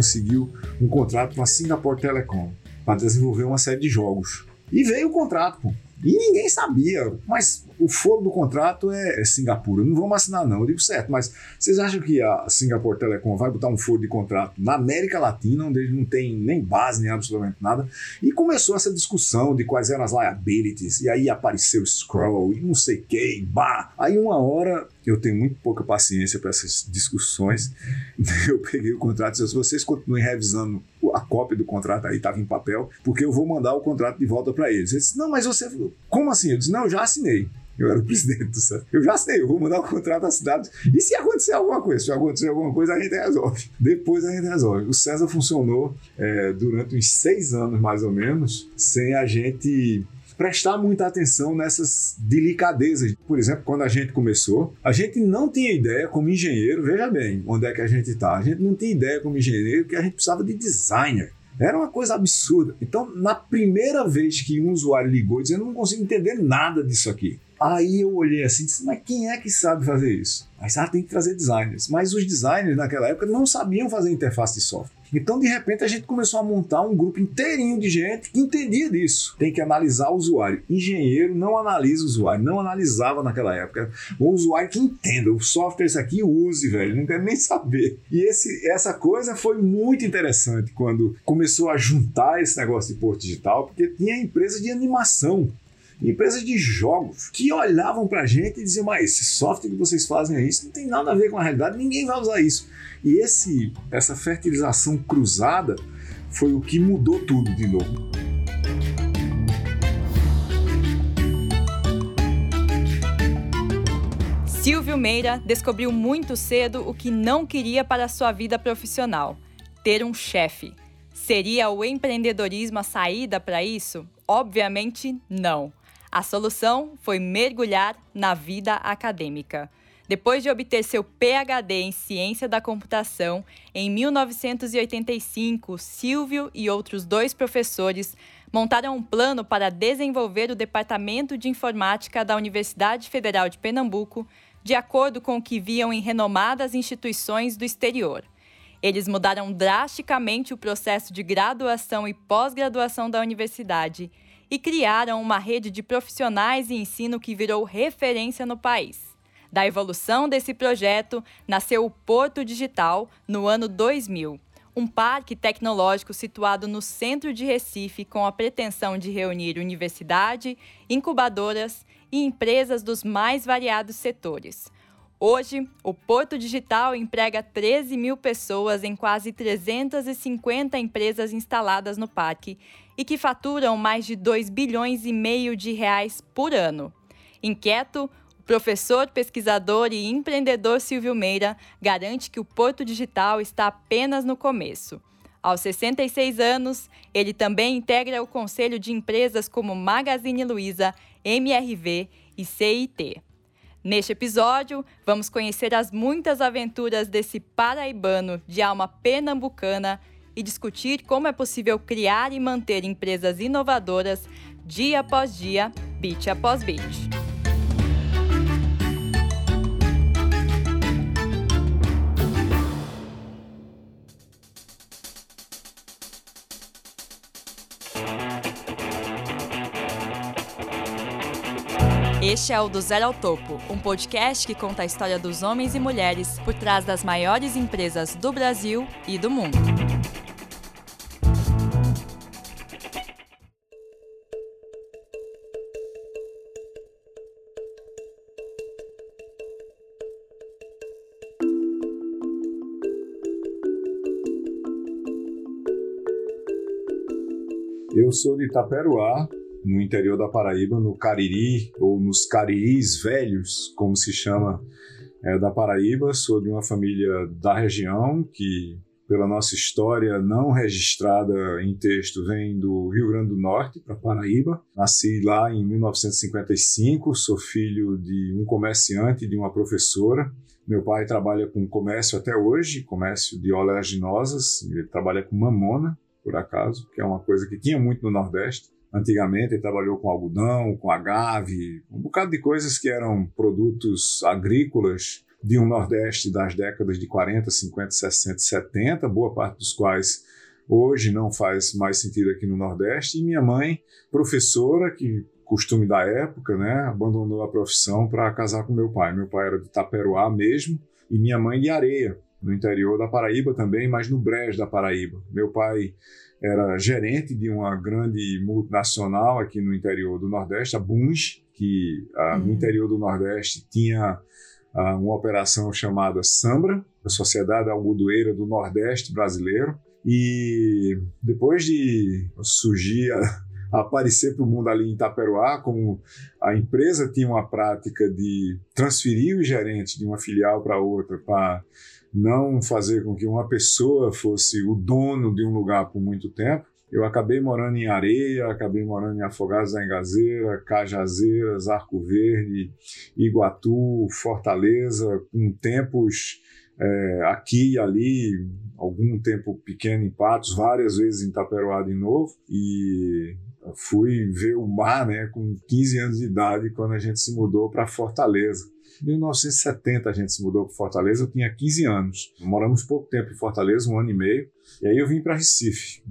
conseguiu um contrato com a Singapore Telecom para desenvolver uma série de jogos. E veio o contrato. E ninguém sabia, mas o foro do contrato é, é, Singapura. Não vamos assinar, não. Eu digo certo, mas vocês acham que a Singapore Telecom vai botar um foro de contrato na América Latina, onde ele não tem nem base, nem absolutamente nada? E começou essa discussão de quais eram as liabilities, e aí apareceu o Scroll, e não sei o que, bah. Aí uma hora eu tenho muito pouca paciência para essas discussões. Eu peguei o contrato e disse: se vocês continuem revisando a cópia do contrato aí, estava em papel, porque eu vou mandar o contrato de volta para eles. Ele disse: não, mas você. Como assim? Eu disse: não, eu já assinei. Eu era o presidente do Santos. Eu já sei, eu vou mandar o contrato assinado. E se acontecer alguma coisa? Se acontecer alguma coisa, a gente resolve. Depois a gente resolve. O César funcionou é, durante uns seis anos, mais ou menos, sem a gente prestar muita atenção nessas delicadezas. Por exemplo, quando a gente começou, a gente não tinha ideia como engenheiro, veja bem onde é que a gente está. A gente não tinha ideia como engenheiro que a gente precisava de designer. Era uma coisa absurda. Então, na primeira vez que um usuário ligou dizendo, eu não consigo entender nada disso aqui. Aí eu olhei assim e disse, mas quem é que sabe fazer isso? Mas ah, tem que trazer designers. Mas os designers naquela época não sabiam fazer interface de software. Então, de repente, a gente começou a montar um grupo inteirinho de gente que entendia disso. Tem que analisar o usuário. Engenheiro não analisa o usuário, não analisava naquela época. O usuário que entenda, o software esse aqui use, velho, não quero nem saber. E esse, essa coisa foi muito interessante quando começou a juntar esse negócio de porto digital, porque tinha empresa de animação empresas de jogos que olhavam para a gente e diziam: Mas esse software que vocês fazem aí, isso não tem nada a ver com a realidade, ninguém vai usar isso. E esse, essa fertilização cruzada foi o que mudou tudo de novo. Silvio Meira descobriu muito cedo o que não queria para sua vida profissional: ter um chefe. Seria o empreendedorismo a saída para isso? Obviamente não. A solução foi mergulhar na vida acadêmica. Depois de obter seu PhD em Ciência da Computação, em 1985, Silvio e outros dois professores montaram um plano para desenvolver o Departamento de Informática da Universidade Federal de Pernambuco, de acordo com o que viam em renomadas instituições do exterior. Eles mudaram drasticamente o processo de graduação e pós-graduação da universidade e criaram uma rede de profissionais e ensino que virou referência no país. Da evolução desse projeto, nasceu o Porto Digital no ano 2000, um parque tecnológico situado no centro de Recife com a pretensão de reunir universidade, incubadoras e empresas dos mais variados setores. Hoje, o Porto Digital emprega 13 mil pessoas em quase 350 empresas instaladas no parque e que faturam mais de 2 bilhões e meio de reais por ano. Inquieto, o professor, pesquisador e empreendedor Silvio Meira garante que o Porto Digital está apenas no começo. Aos 66 anos, ele também integra o conselho de empresas como Magazine Luiza, MRV e CIT. Neste episódio, vamos conhecer as muitas aventuras desse paraibano de alma pernambucana e discutir como é possível criar e manter empresas inovadoras dia após dia, beat após beat. Este é o Do Zero ao Topo, um podcast que conta a história dos homens e mulheres por trás das maiores empresas do Brasil e do mundo. Eu sou de Itaperuá, no interior da Paraíba, no Cariri, ou nos Cariris Velhos, como se chama, é, da Paraíba. Sou de uma família da região que, pela nossa história não registrada em texto, vem do Rio Grande do Norte para Paraíba. Nasci lá em 1955, sou filho de um comerciante e de uma professora. Meu pai trabalha com comércio até hoje, comércio de oleaginosas, ele trabalha com mamona, por acaso, que é uma coisa que tinha muito no Nordeste. Antigamente ele trabalhou com algodão, com agave, um bocado de coisas que eram produtos agrícolas de um Nordeste das décadas de 40, 50, 60 70, boa parte dos quais hoje não faz mais sentido aqui no Nordeste, e minha mãe, professora, que costume da época, né, abandonou a profissão para casar com meu pai. Meu pai era de Taperoá mesmo, e minha mãe de Areia, no interior da Paraíba também, mas no Brejo da Paraíba. Meu pai era gerente de uma grande multinacional aqui no interior do Nordeste, a Bunge, que ah, no uhum. interior do Nordeste tinha ah, uma operação chamada Sambra, a Sociedade Algodoeira do Nordeste Brasileiro. E depois de surgir, a, aparecer para o mundo ali em Itaperuá, como a empresa tinha uma prática de transferir os gerentes de uma filial para outra para não fazer com que uma pessoa fosse o dono de um lugar por muito tempo. Eu acabei morando em Areia, acabei morando em Afogados da Engazeira, Cajazeiras, Arco Verde, Iguatu, Fortaleza, com tempos é, aqui e ali, algum tempo pequeno em Patos, várias vezes em Taperoá de novo, e fui ver o mar né, com 15 anos de idade quando a gente se mudou para Fortaleza. Em 1970 a gente se mudou para Fortaleza, eu tinha 15 anos. Moramos pouco tempo em Fortaleza, um ano e meio. E aí eu vim para Recife.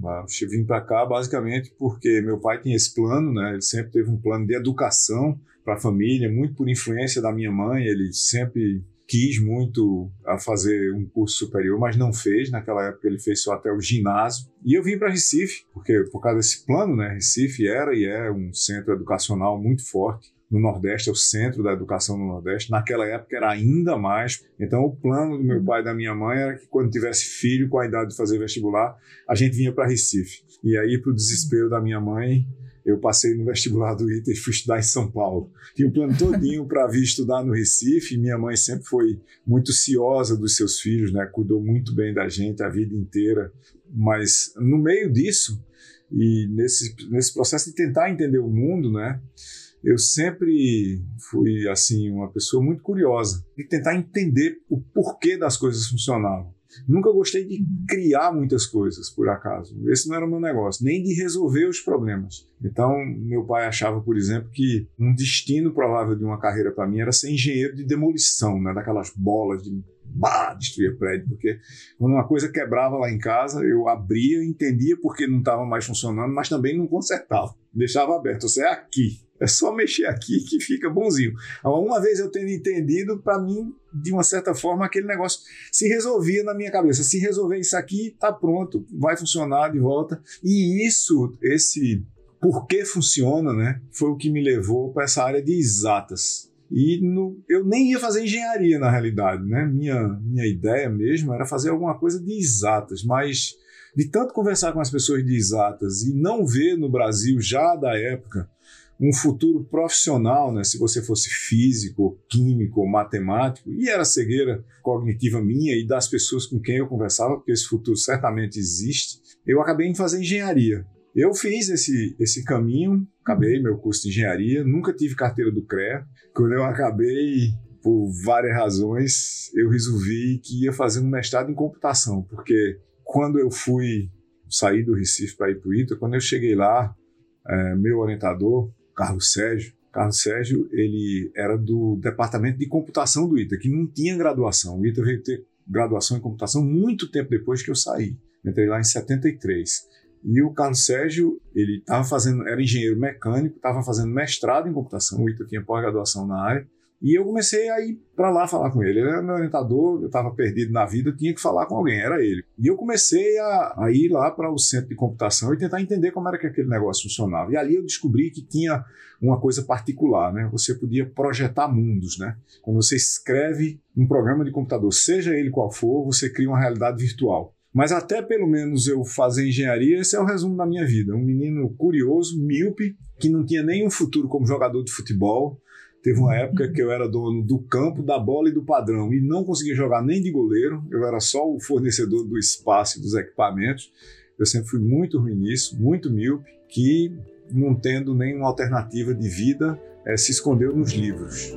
Eu vim para cá basicamente porque meu pai tinha esse plano, né? Ele sempre teve um plano de educação para a família, muito por influência da minha mãe. Ele sempre quis muito a fazer um curso superior, mas não fez. Naquela época ele fez só até o ginásio. E eu vim para Recife, porque por causa desse plano, né? Recife era e é um centro educacional muito forte no Nordeste, é o centro da educação no Nordeste. Naquela época era ainda mais. Então, o plano do meu pai e da minha mãe era que quando tivesse filho com a idade de fazer vestibular, a gente vinha para Recife. E aí, para o desespero da minha mãe, eu passei no vestibular do ITA e fui estudar em São Paulo. Tinha um plano todinho para vir estudar no Recife. Minha mãe sempre foi muito ciosa dos seus filhos, né? Cuidou muito bem da gente a vida inteira. Mas no meio disso e nesse nesse processo de tentar entender o mundo, né? Eu sempre fui assim uma pessoa muito curiosa de tentar entender o porquê das coisas funcionavam. Nunca gostei de criar muitas coisas, por acaso. Esse não era o meu negócio, nem de resolver os problemas. Então, meu pai achava, por exemplo, que um destino provável de uma carreira para mim era ser engenheiro de demolição, né? daquelas bolas de bah, destruir prédio, porque quando uma coisa quebrava lá em casa, eu abria, entendia porque não estava mais funcionando, mas também não consertava. Deixava aberto. Você é aqui. É só mexer aqui que fica bonzinho. Uma vez eu tendo entendido, para mim, de uma certa forma, aquele negócio se resolvia na minha cabeça. Se resolver isso aqui, tá pronto, vai funcionar de volta. E isso, esse porquê funciona, né, foi o que me levou para essa área de exatas. E no, eu nem ia fazer engenharia na realidade, né? Minha, minha ideia mesmo era fazer alguma coisa de exatas, mas de tanto conversar com as pessoas de exatas e não ver no Brasil já da época um futuro profissional, né? se você fosse físico, químico, matemático, e era cegueira cognitiva minha e das pessoas com quem eu conversava, porque esse futuro certamente existe, eu acabei em fazer engenharia. Eu fiz esse, esse caminho, acabei meu curso de engenharia, nunca tive carteira do CREA. Quando eu acabei, por várias razões, eu resolvi que ia fazer um mestrado em computação, porque quando eu fui sair do Recife para ir para o ITA, quando eu cheguei lá, é, meu orientador, Carlos Sérgio. Carlos Sérgio, ele era do departamento de computação do ITA, que não tinha graduação. O ITA veio ter graduação em computação muito tempo depois que eu saí. Entrei lá em 73. E o Carlos Sérgio, ele estava fazendo, era engenheiro mecânico, estava fazendo mestrado em computação, o ITA tinha pós-graduação na área, e eu comecei a ir para lá falar com ele. Ele era meu orientador, eu estava perdido na vida, tinha que falar com alguém, era ele. E eu comecei a, a ir lá para o centro de computação e tentar entender como era que aquele negócio funcionava. E ali eu descobri que tinha uma coisa particular, né? Você podia projetar mundos, né? Quando você escreve um programa de computador, seja ele qual for, você cria uma realidade virtual. Mas até pelo menos eu fazer engenharia, esse é o resumo da minha vida. Um menino curioso, míope, que não tinha nenhum futuro como jogador de futebol, Teve uma época que eu era dono do campo, da bola e do padrão e não conseguia jogar nem de goleiro, eu era só o fornecedor do espaço e dos equipamentos. Eu sempre fui muito ruim nisso, muito míope, que não tendo nenhuma alternativa de vida, é, se escondeu nos livros.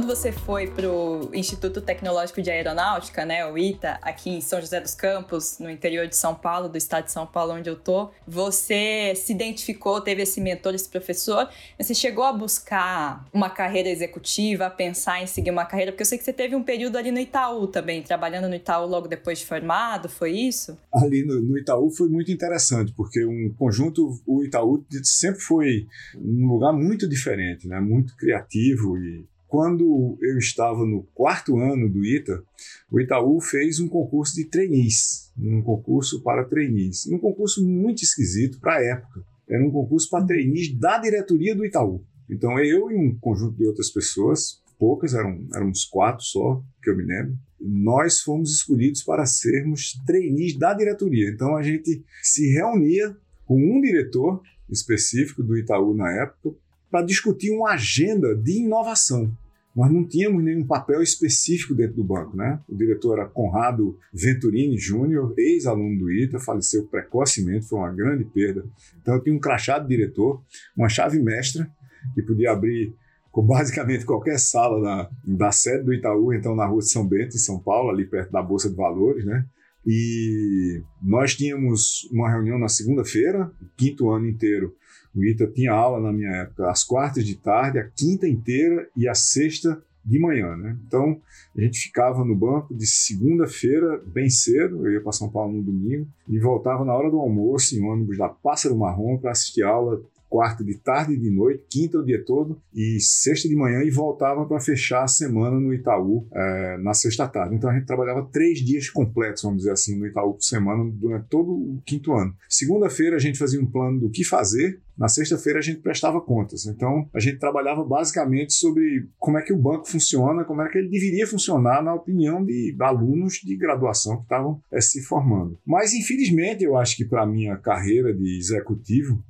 Quando você foi para o Instituto Tecnológico de Aeronáutica, né, o ITA, aqui em São José dos Campos, no interior de São Paulo, do estado de São Paulo, onde eu tô, você se identificou, teve esse mentor, esse professor, você chegou a buscar uma carreira executiva, a pensar em seguir uma carreira, porque eu sei que você teve um período ali no Itaú também, trabalhando no Itaú logo depois de formado, foi isso? Ali no, no Itaú foi muito interessante, porque um conjunto, o Itaú sempre foi um lugar muito diferente, né, muito criativo e quando eu estava no quarto ano do ITA, o Itaú fez um concurso de trainees, um concurso para trainees, um concurso muito esquisito para a época. Era um concurso para trainees da diretoria do Itaú. Então eu e um conjunto de outras pessoas, poucas, eram, eram uns quatro só, que eu me lembro, nós fomos escolhidos para sermos trainees da diretoria. Então a gente se reunia com um diretor específico do Itaú na época para discutir uma agenda de inovação. Nós não tínhamos nenhum papel específico dentro do banco, né? O diretor era Conrado Venturini Júnior, ex-aluno do ITA, faleceu precocemente, foi uma grande perda. Então eu tinha um crachá de diretor, uma chave mestra, que podia abrir basicamente qualquer sala da, da sede do Itaú, então na rua de São Bento, em São Paulo, ali perto da Bolsa de Valores, né? E nós tínhamos uma reunião na segunda-feira, quinto ano inteiro, o ITA tinha aula na minha época às quartas de tarde, a quinta inteira e a sexta de manhã, né? Então a gente ficava no banco de segunda-feira bem cedo, eu ia para São Paulo no domingo e voltava na hora do almoço em ônibus da Pássaro Marrom para assistir aula quarta de tarde e de noite, quinta o dia todo e sexta de manhã e voltava para fechar a semana no Itaú é, na sexta tarde. Então a gente trabalhava três dias completos, vamos dizer assim, no Itaú por semana durante todo o quinto ano. Segunda-feira a gente fazia um plano do que fazer na sexta-feira a gente prestava contas. Então a gente trabalhava basicamente sobre como é que o banco funciona, como é que ele deveria funcionar na opinião de alunos de graduação que estavam é, se formando. Mas infelizmente eu acho que para minha carreira de executivo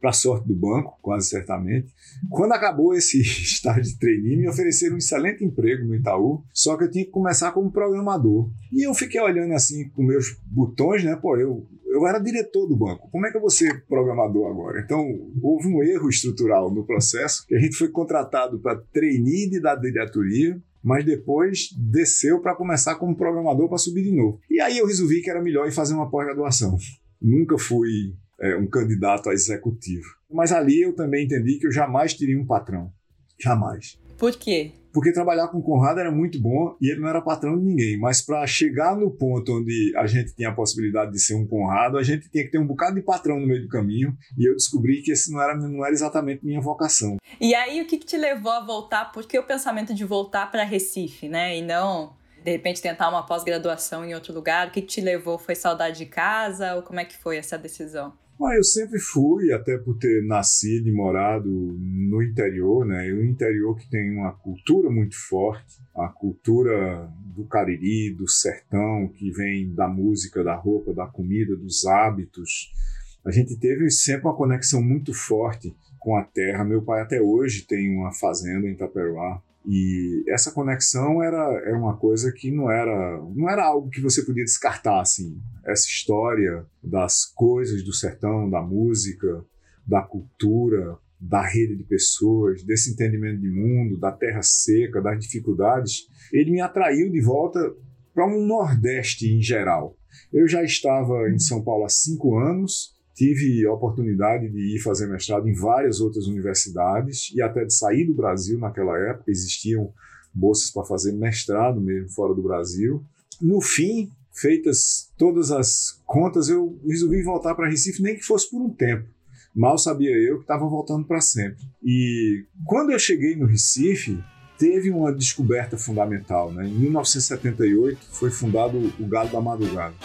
para sorte do banco, quase certamente. Quando acabou esse estágio de trainee, me ofereceram um excelente emprego no Itaú, só que eu tinha que começar como programador. E eu fiquei olhando assim com meus botões, né? Pô, eu, eu era diretor do banco, como é que eu vou ser programador agora? Então, houve um erro estrutural no processo, que a gente foi contratado para trainee da diretoria, mas depois desceu para começar como programador para subir de novo. E aí eu resolvi que era melhor ir fazer uma pós-graduação. Nunca fui é, um candidato a executivo. Mas ali eu também entendi que eu jamais teria um patrão. Jamais. Por quê? Porque trabalhar com o Conrado era muito bom e ele não era patrão de ninguém. Mas para chegar no ponto onde a gente tinha a possibilidade de ser um Conrado, a gente tinha que ter um bocado de patrão no meio do caminho. E eu descobri que esse não era, não era exatamente minha vocação. E aí, o que, que te levou a voltar? Por que o pensamento de voltar para Recife, né? E não de repente tentar uma pós-graduação em outro lugar? O que, que te levou? Foi saudade de casa ou como é que foi essa decisão? Ah, eu sempre fui, até por ter nascido e morado no interior, né? Um interior que tem uma cultura muito forte, a cultura do Cariri, do sertão, que vem da música, da roupa, da comida, dos hábitos. A gente teve sempre uma conexão muito forte com a terra. Meu pai até hoje tem uma fazenda em Itaperuá. E essa conexão era, era uma coisa que não era, não era algo que você podia descartar assim. Essa história das coisas do sertão, da música, da cultura, da rede de pessoas, desse entendimento de mundo, da terra seca, das dificuldades, ele me atraiu de volta para um Nordeste em geral. Eu já estava em São Paulo há cinco anos Tive a oportunidade de ir fazer mestrado em várias outras universidades e até de sair do Brasil naquela época. Existiam bolsas para fazer mestrado mesmo fora do Brasil. No fim, feitas todas as contas, eu resolvi voltar para Recife, nem que fosse por um tempo. Mal sabia eu que estava voltando para sempre. E quando eu cheguei no Recife, teve uma descoberta fundamental. Né? Em 1978 foi fundado o Galo da Madrugada.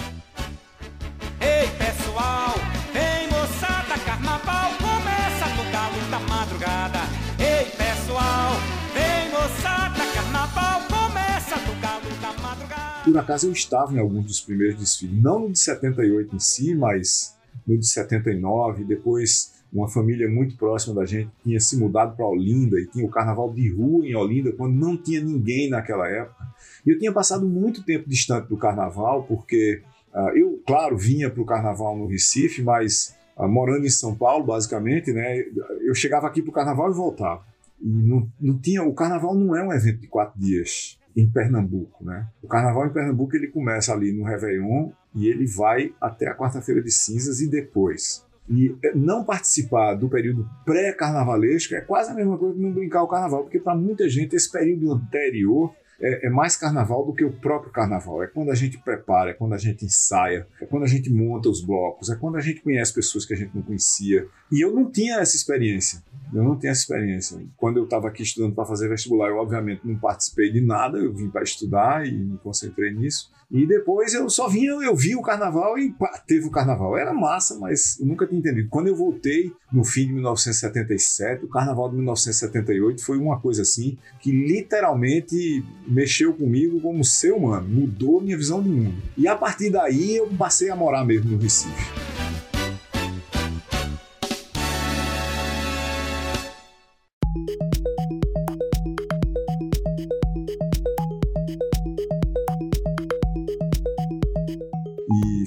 Por acaso eu estava em alguns dos primeiros desfiles, não no de 78 em si, mas no de 79. Depois, uma família muito próxima da gente tinha se mudado para Olinda e tinha o carnaval de rua em Olinda, quando não tinha ninguém naquela época. E eu tinha passado muito tempo distante do carnaval, porque uh, eu, claro, vinha para o carnaval no Recife, mas uh, morando em São Paulo, basicamente, né, eu chegava aqui para o carnaval e voltava. E não, não tinha, o carnaval não é um evento de quatro dias em Pernambuco, né? O carnaval em Pernambuco ele começa ali no Réveillon e ele vai até a quarta-feira de cinzas e depois. E é, não participar do período pré-carnavalesco é quase a mesma coisa que não brincar o carnaval, porque para muita gente esse período anterior é, é, mais carnaval do que o próprio carnaval. É quando a gente prepara, é quando a gente ensaia, é quando a gente monta os blocos, é quando a gente conhece pessoas que a gente não conhecia. E eu não tinha essa experiência. Eu não tenho essa experiência. Quando eu estava aqui estudando para fazer vestibular, eu obviamente não participei de nada, eu vim para estudar e me concentrei nisso. E depois eu só vinha, eu vi o carnaval e pá, teve o carnaval. Era massa, mas eu nunca tinha entendido. Quando eu voltei no fim de 1977, o carnaval de 1978 foi uma coisa assim que literalmente mexeu comigo como ser humano, mudou minha visão do mundo. E a partir daí eu passei a morar mesmo no Recife.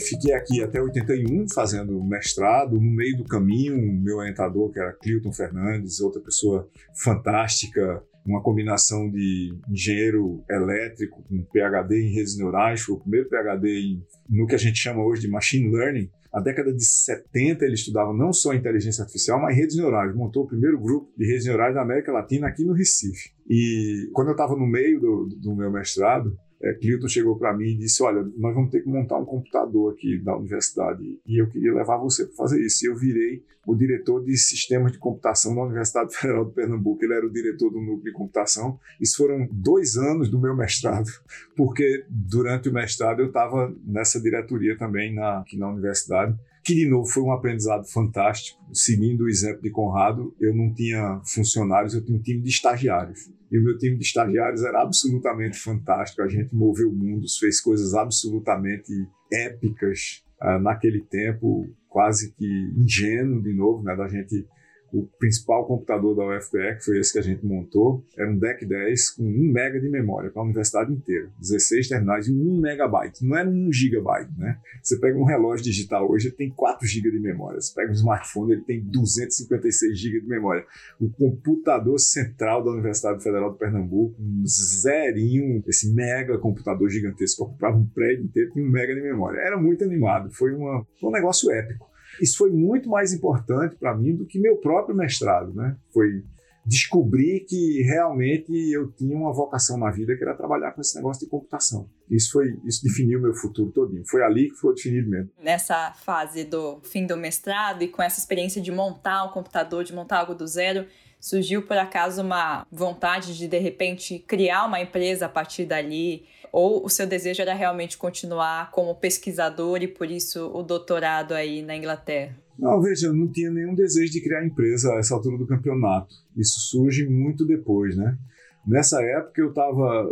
Fiquei aqui até 81 fazendo mestrado. No meio do caminho, meu orientador, que era Clilton Fernandes, outra pessoa fantástica, uma combinação de engenheiro elétrico com PhD em redes neurais, foi o primeiro PhD em, no que a gente chama hoje de machine learning. Na década de 70 ele estudava não só inteligência artificial, mas redes neurais. Montou o primeiro grupo de redes neurais da América Latina aqui no Recife. E quando eu estava no meio do, do meu mestrado, é, Clinton chegou para mim e disse: Olha, nós vamos ter que montar um computador aqui da universidade e eu queria levar você para fazer isso. E eu virei o diretor de sistemas de computação da Universidade Federal de Pernambuco. Ele era o diretor do núcleo de computação. Isso foram dois anos do meu mestrado, porque durante o mestrado eu estava nessa diretoria também na, aqui na universidade que de novo foi um aprendizado fantástico. Seguindo o exemplo de Conrado, eu não tinha funcionários, eu tinha um time de estagiários. E o meu time de estagiários era absolutamente fantástico. A gente moveu mundos, fez coisas absolutamente épicas uh, naquele tempo, quase que ingênuo de novo, né, da gente o principal computador da UFPE, que foi esse que a gente montou, era um DEC 10 com 1 mega de memória para a universidade inteira. 16 terminais e 1 megabyte. Não era 1 gigabyte, né? Você pega um relógio digital hoje, ele tem 4 GB de memória. Você pega um smartphone, ele tem 256 GB de memória. O computador central da Universidade Federal de Pernambuco, um zerinho, esse mega computador gigantesco, ocupava um prédio inteiro, tinha 1 mega de memória. Era muito animado, foi, uma, foi um negócio épico. Isso foi muito mais importante para mim do que meu próprio mestrado, né? Foi descobrir que realmente eu tinha uma vocação na vida que era trabalhar com esse negócio de computação. Isso foi, isso definiu meu futuro todinho. Foi ali que foi definido mesmo. Nessa fase do fim do mestrado e com essa experiência de montar um computador, de montar algo do zero, surgiu por acaso uma vontade de de repente criar uma empresa a partir dali? Ou o seu desejo era realmente continuar como pesquisador e por isso o doutorado aí na Inglaterra? Não, veja, eu não tinha nenhum desejo de criar empresa a essa altura do campeonato. Isso surge muito depois, né? Nessa época eu estava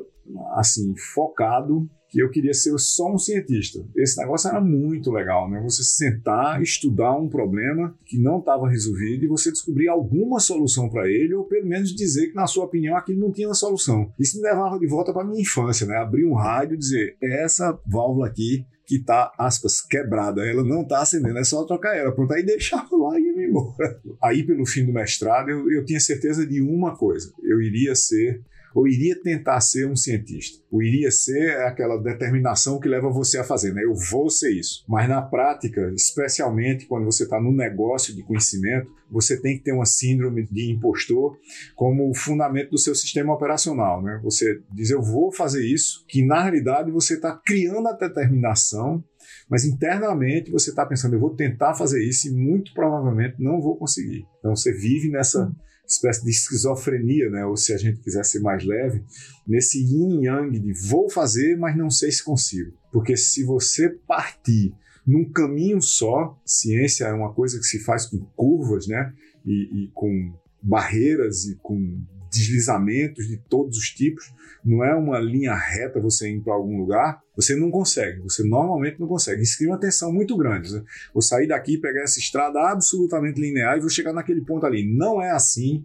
assim focado que eu queria ser só um cientista. Esse negócio era muito legal, né? Você sentar, estudar um problema que não estava resolvido e você descobrir alguma solução para ele, ou pelo menos dizer que, na sua opinião, aquilo não tinha solução. Isso me levava de volta para minha infância, né? Abrir um rádio e dizer: essa válvula aqui que tá, aspas, quebrada, ela não tá acendendo, é só trocar ela. Pronto, aí deixava lá e ia embora. Aí, pelo fim do mestrado, eu, eu tinha certeza de uma coisa: eu iria ser ou iria tentar ser um cientista. ou iria ser aquela determinação que leva você a fazer, né? Eu vou ser isso. Mas na prática, especialmente quando você está no negócio de conhecimento, você tem que ter uma síndrome de impostor como fundamento do seu sistema operacional, né? Você diz eu vou fazer isso, que na realidade você está criando a determinação mas internamente você está pensando, eu vou tentar fazer isso e muito provavelmente não vou conseguir. Então você vive nessa espécie de esquizofrenia, né? ou se a gente quiser ser mais leve, nesse yin yang de vou fazer, mas não sei se consigo. Porque se você partir num caminho só, ciência é uma coisa que se faz com curvas, né? E, e com barreiras e com deslizamentos de todos os tipos, não é uma linha reta você ir para algum lugar, você não consegue, você normalmente não consegue. Isso cria uma tensão muito grande. Né? Vou sair daqui, pegar essa estrada absolutamente linear e vou chegar naquele ponto ali. Não é assim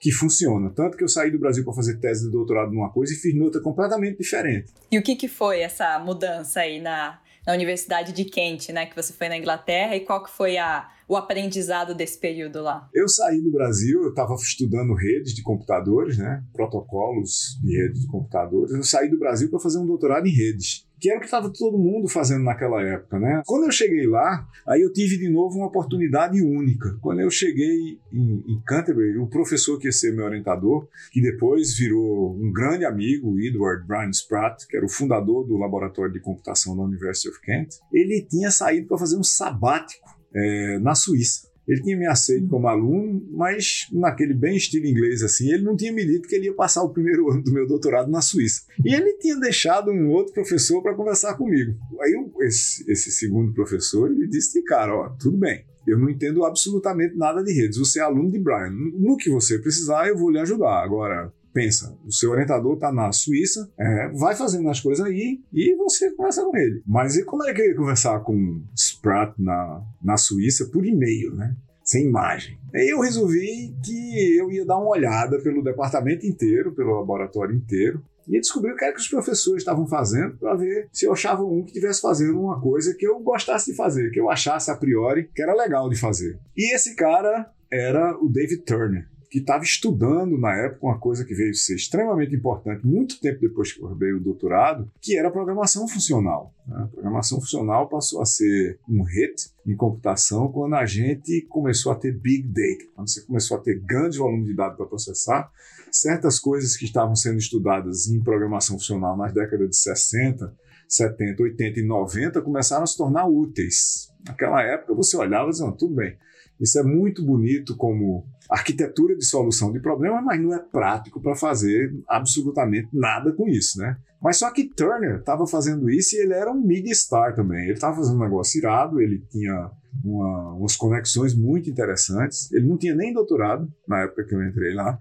que funciona. Tanto que eu saí do Brasil para fazer tese de doutorado numa coisa e fiz noutra completamente diferente. E o que, que foi essa mudança aí na, na Universidade de Kent, né? Que você foi na Inglaterra e qual que foi a, o aprendizado desse período lá? Eu saí do Brasil, eu estava estudando redes de computadores, né? Protocolos de redes de computadores. Eu saí do Brasil para fazer um doutorado em redes que era o que estava todo mundo fazendo naquela época, né? Quando eu cheguei lá, aí eu tive de novo uma oportunidade única. Quando eu cheguei em, em Canterbury, o professor que ia ser meu orientador, que depois virou um grande amigo, Edward Brian Spratt, que era o fundador do laboratório de computação da University of Kent, ele tinha saído para fazer um sabático é, na Suíça. Ele tinha me aceito como aluno, mas naquele bem estilo inglês assim, ele não tinha me dito que ele ia passar o primeiro ano do meu doutorado na Suíça. E ele tinha deixado um outro professor para conversar comigo. Aí esse, esse segundo professor, ele disse, cara, ó, tudo bem, eu não entendo absolutamente nada de redes. Você é aluno de Brian. No que você precisar, eu vou lhe ajudar. Agora, pensa, o seu orientador está na Suíça, é, vai fazendo as coisas aí e você conversa com ele. Mas e como é que eu ia conversar com Spratt na, na Suíça por e-mail, né? Sem imagem. Aí eu resolvi que eu ia dar uma olhada pelo departamento inteiro, pelo laboratório inteiro, e descobrir o que era que os professores estavam fazendo para ver se eu achava um que estivesse fazendo uma coisa que eu gostasse de fazer, que eu achasse a priori que era legal de fazer. E esse cara era o David Turner que estava estudando na época uma coisa que veio ser extremamente importante muito tempo depois que eu acabei o doutorado, que era a programação funcional. Né? A programação funcional passou a ser um hit em computação quando a gente começou a ter big data, quando você começou a ter grande volume de dados para processar, certas coisas que estavam sendo estudadas em programação funcional nas décadas de 60, 70, 80 e 90 começaram a se tornar úteis. Naquela época você olhava e dizia, tudo bem, isso é muito bonito como arquitetura de solução de problema, mas não é prático para fazer absolutamente nada com isso, né? Mas só que Turner estava fazendo isso e ele era um media star também. Ele estava fazendo um negócio irado, ele tinha uma, umas conexões muito interessantes. Ele não tinha nem doutorado na época que eu entrei lá.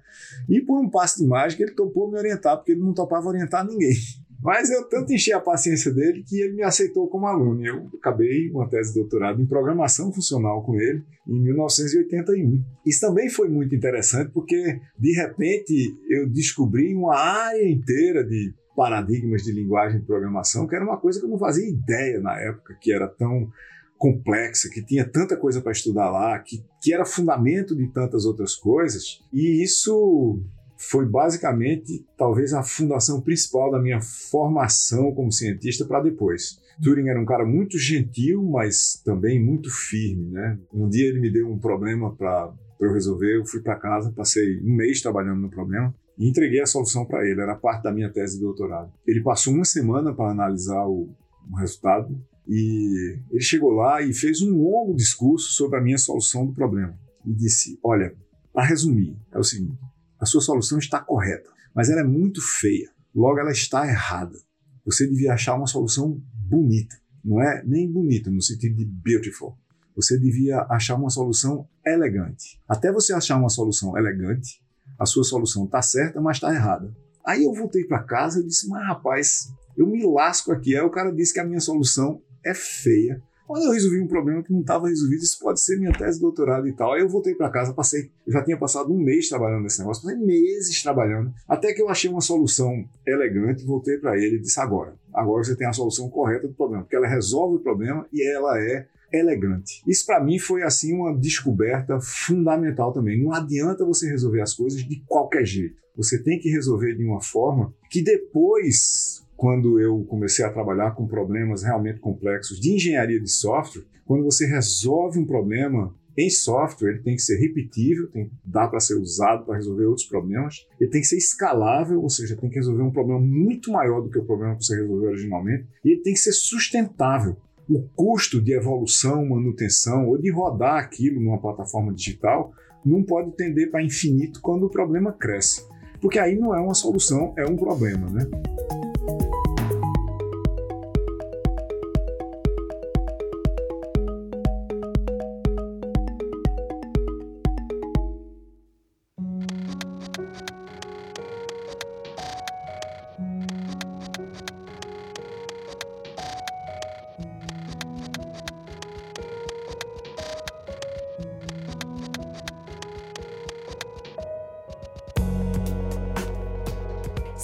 E por um passo de mágica, ele topou me orientar, porque ele não topava orientar ninguém. Mas eu tanto enchi a paciência dele que ele me aceitou como aluno. Eu acabei uma tese de doutorado em programação funcional com ele em 1981. Isso também foi muito interessante porque, de repente, eu descobri uma área inteira de paradigmas de linguagem de programação, que era uma coisa que eu não fazia ideia na época, que era tão complexa, que tinha tanta coisa para estudar lá, que, que era fundamento de tantas outras coisas. E isso foi basicamente talvez a fundação principal da minha formação como cientista para depois. Turing era um cara muito gentil, mas também muito firme, né? Um dia ele me deu um problema para eu resolver, eu fui para casa, passei um mês trabalhando no problema e entreguei a solução para ele, era parte da minha tese de doutorado. Ele passou uma semana para analisar o, o resultado e ele chegou lá e fez um longo discurso sobre a minha solução do problema e disse: Olha, para resumir, é o seguinte a sua solução está correta, mas ela é muito feia. Logo, ela está errada. Você devia achar uma solução bonita. Não é nem bonita no sentido de beautiful. Você devia achar uma solução elegante. Até você achar uma solução elegante, a sua solução está certa, mas está errada. Aí eu voltei para casa e disse: Mas rapaz, eu me lasco aqui. Aí o cara disse que a minha solução é feia, quando eu resolvi um problema que não estava resolvido, isso pode ser minha tese de doutorado e tal. Aí eu voltei para casa, passei, já tinha passado um mês trabalhando nesse negócio, passei meses trabalhando, até que eu achei uma solução elegante, voltei para ele e disse: agora, agora você tem a solução correta do problema, porque ela resolve o problema e ela é elegante. Isso para mim foi assim uma descoberta fundamental também. Não adianta você resolver as coisas de qualquer jeito. Você tem que resolver de uma forma que depois quando eu comecei a trabalhar com problemas realmente complexos de engenharia de software, quando você resolve um problema em software, ele tem que ser repetível, tem dá para ser usado para resolver outros problemas, ele tem que ser escalável, ou seja, tem que resolver um problema muito maior do que o problema que você resolveu originalmente, e ele tem que ser sustentável. O custo de evolução, manutenção ou de rodar aquilo numa plataforma digital não pode tender para infinito quando o problema cresce, porque aí não é uma solução, é um problema, né?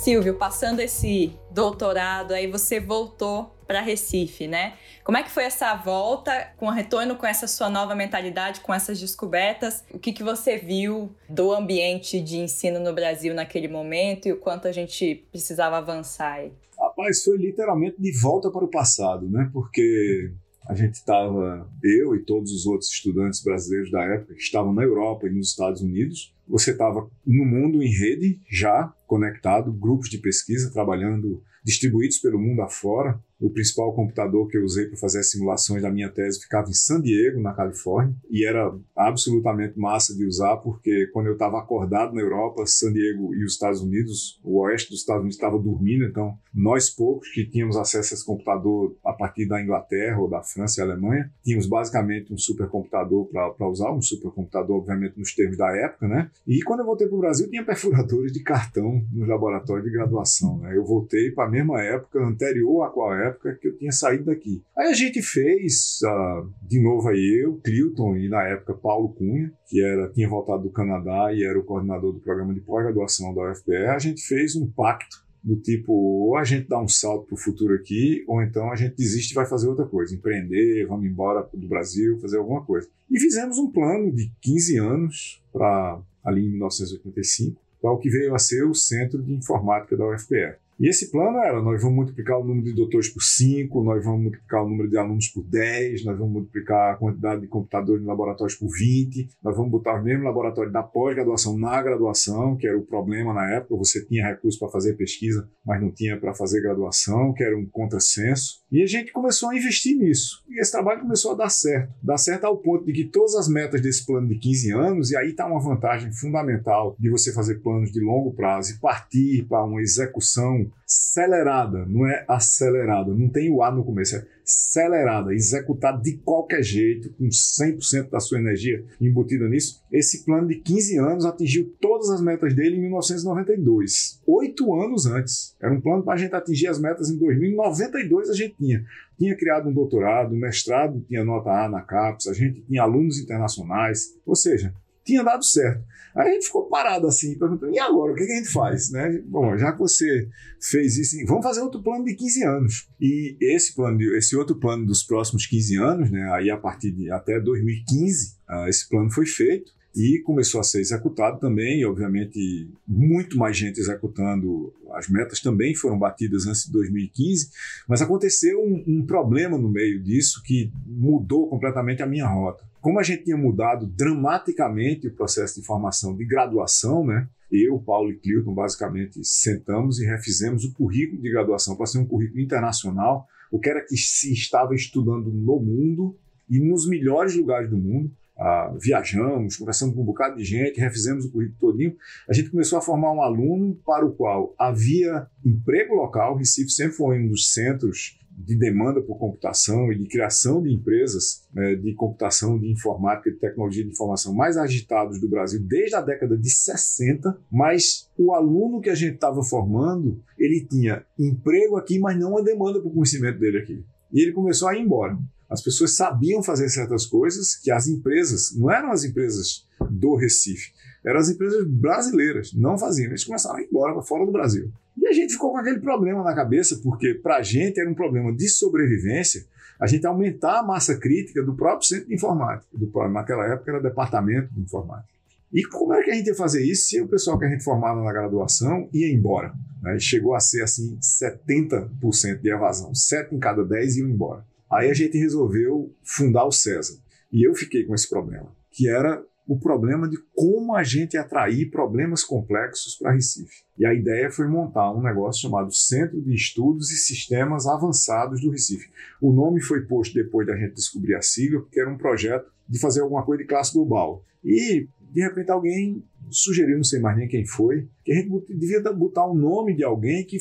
Silvio, passando esse doutorado, aí você voltou para Recife, né? Como é que foi essa volta, com o retorno com essa sua nova mentalidade, com essas descobertas? O que, que você viu do ambiente de ensino no Brasil naquele momento e o quanto a gente precisava avançar aí? Rapaz, foi literalmente de volta para o passado, né? Porque a gente estava, eu e todos os outros estudantes brasileiros da época, que estavam na Europa e nos Estados Unidos, você estava no mundo em rede, já conectado, grupos de pesquisa trabalhando distribuídos pelo mundo afora, o principal computador que eu usei para fazer as simulações da minha tese ficava em San Diego, na Califórnia, e era absolutamente massa de usar, porque quando eu estava acordado na Europa, San Diego e os Estados Unidos, o oeste dos Estados Unidos estava dormindo, então nós poucos que tínhamos acesso a esse computador a partir da Inglaterra ou da França e Alemanha, tínhamos basicamente um supercomputador para usar, um supercomputador, obviamente, nos termos da época, né? E quando eu voltei para o Brasil, tinha perfuradores de cartão no laboratório de graduação, né? Eu voltei para a mesma época, anterior a qual época, época que eu tinha saído daqui. Aí a gente fez, uh, de novo aí eu, Clilton e na época Paulo Cunha, que era tinha voltado do Canadá e era o coordenador do programa de pós-graduação da UFPE, a gente fez um pacto do tipo, ou a gente dá um salto para o futuro aqui, ou então a gente desiste e vai fazer outra coisa, empreender, vamos embora do Brasil, fazer alguma coisa. E fizemos um plano de 15 anos para ali em 1985, para o que veio a ser o Centro de Informática da UFPE. E esse plano era: nós vamos multiplicar o número de doutores por 5, nós vamos multiplicar o número de alunos por 10, nós vamos multiplicar a quantidade de computadores em laboratórios por 20, nós vamos botar o mesmo laboratório da pós-graduação na graduação, que era o problema na época. Você tinha recursos para fazer pesquisa, mas não tinha para fazer graduação, que era um contrassenso. E a gente começou a investir nisso. E esse trabalho começou a dar certo. Dar certo ao ponto de que todas as metas desse plano de 15 anos, e aí está uma vantagem fundamental de você fazer planos de longo prazo e partir para uma execução acelerada, não é acelerada, não tem o A no começo, é acelerada, executada de qualquer jeito, com 100% da sua energia embutida nisso. Esse plano de 15 anos atingiu todas as metas dele em 1992, oito anos antes. Era um plano para a gente atingir as metas em 2092 a gente tinha. Tinha criado um doutorado, um mestrado tinha nota A na CAPES, a gente tinha alunos internacionais, ou seja, tinha dado certo. Aí a gente ficou parado assim, perguntando, e agora, o que, a gente faz? Né? Bom, já que você fez isso, vamos fazer outro plano de 15 anos. E esse plano, esse outro plano dos próximos 15 anos, né, aí a partir de até 2015, uh, ah, esse plano foi feito e começou a ser executado também, e obviamente muito mais gente executando, as metas também foram batidas antes de 2015, mas aconteceu um, um problema no meio disso que mudou completamente a minha rota. Como a gente tinha mudado dramaticamente o processo de formação de graduação, né? Eu, Paulo e Clilton, basicamente sentamos e refizemos o currículo de graduação para ser um currículo internacional, o que era que se estava estudando no mundo e nos melhores lugares do mundo. Ah, viajamos, conversamos com um bocado de gente, refizemos o currículo todinho. A gente começou a formar um aluno para o qual havia emprego local. Recife sempre foi um dos centros de demanda por computação e de criação de empresas né, de computação, de informática, de tecnologia de informação mais agitados do Brasil desde a década de 60, mas o aluno que a gente estava formando, ele tinha emprego aqui, mas não a demanda por conhecimento dele aqui. E ele começou a ir embora. As pessoas sabiam fazer certas coisas que as empresas, não eram as empresas do Recife, eram as empresas brasileiras, não faziam. Eles começaram a ir embora para fora do Brasil. E a gente ficou com aquele problema na cabeça, porque para a gente era um problema de sobrevivência a gente aumentar a massa crítica do próprio centro de informática. Do, naquela época era departamento de informática. E como era que a gente ia fazer isso se o pessoal que a gente formava na graduação ia embora? Né? Chegou a ser assim 70% de evasão, 7 em cada 10 iam embora. Aí a gente resolveu fundar o César. E eu fiquei com esse problema, que era o problema de como a gente atrair problemas complexos para Recife. E a ideia foi montar um negócio chamado Centro de Estudos e Sistemas Avançados do Recife. O nome foi posto depois da gente descobrir a sigla, porque era um projeto de fazer alguma coisa de classe global. E, de repente, alguém sugeriu, não sei mais nem quem foi, que a gente devia botar o nome de alguém que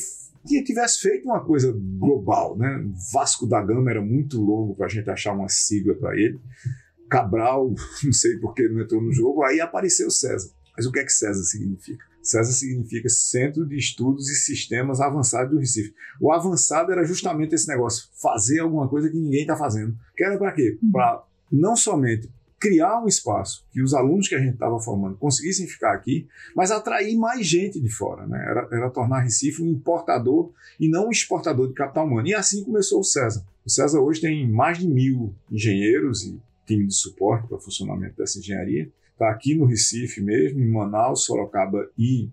tivesse feito uma coisa global, né? Vasco da Gama era muito longo para a gente achar uma sigla para ele. Cabral, não sei por que não entrou no jogo, aí apareceu César. Mas o que é que César significa? César significa Centro de Estudos e Sistemas Avançados do Recife. O avançado era justamente esse negócio, fazer alguma coisa que ninguém está fazendo. Que era para quê? Para não somente criar um espaço que os alunos que a gente estava formando conseguissem ficar aqui, mas atrair mais gente de fora. Né? Era, era tornar Recife um importador e não um exportador de capital humano. E assim começou o César. O César hoje tem mais de mil engenheiros e time de suporte para o funcionamento dessa engenharia. Está aqui no Recife mesmo, em Manaus, Sorocaba e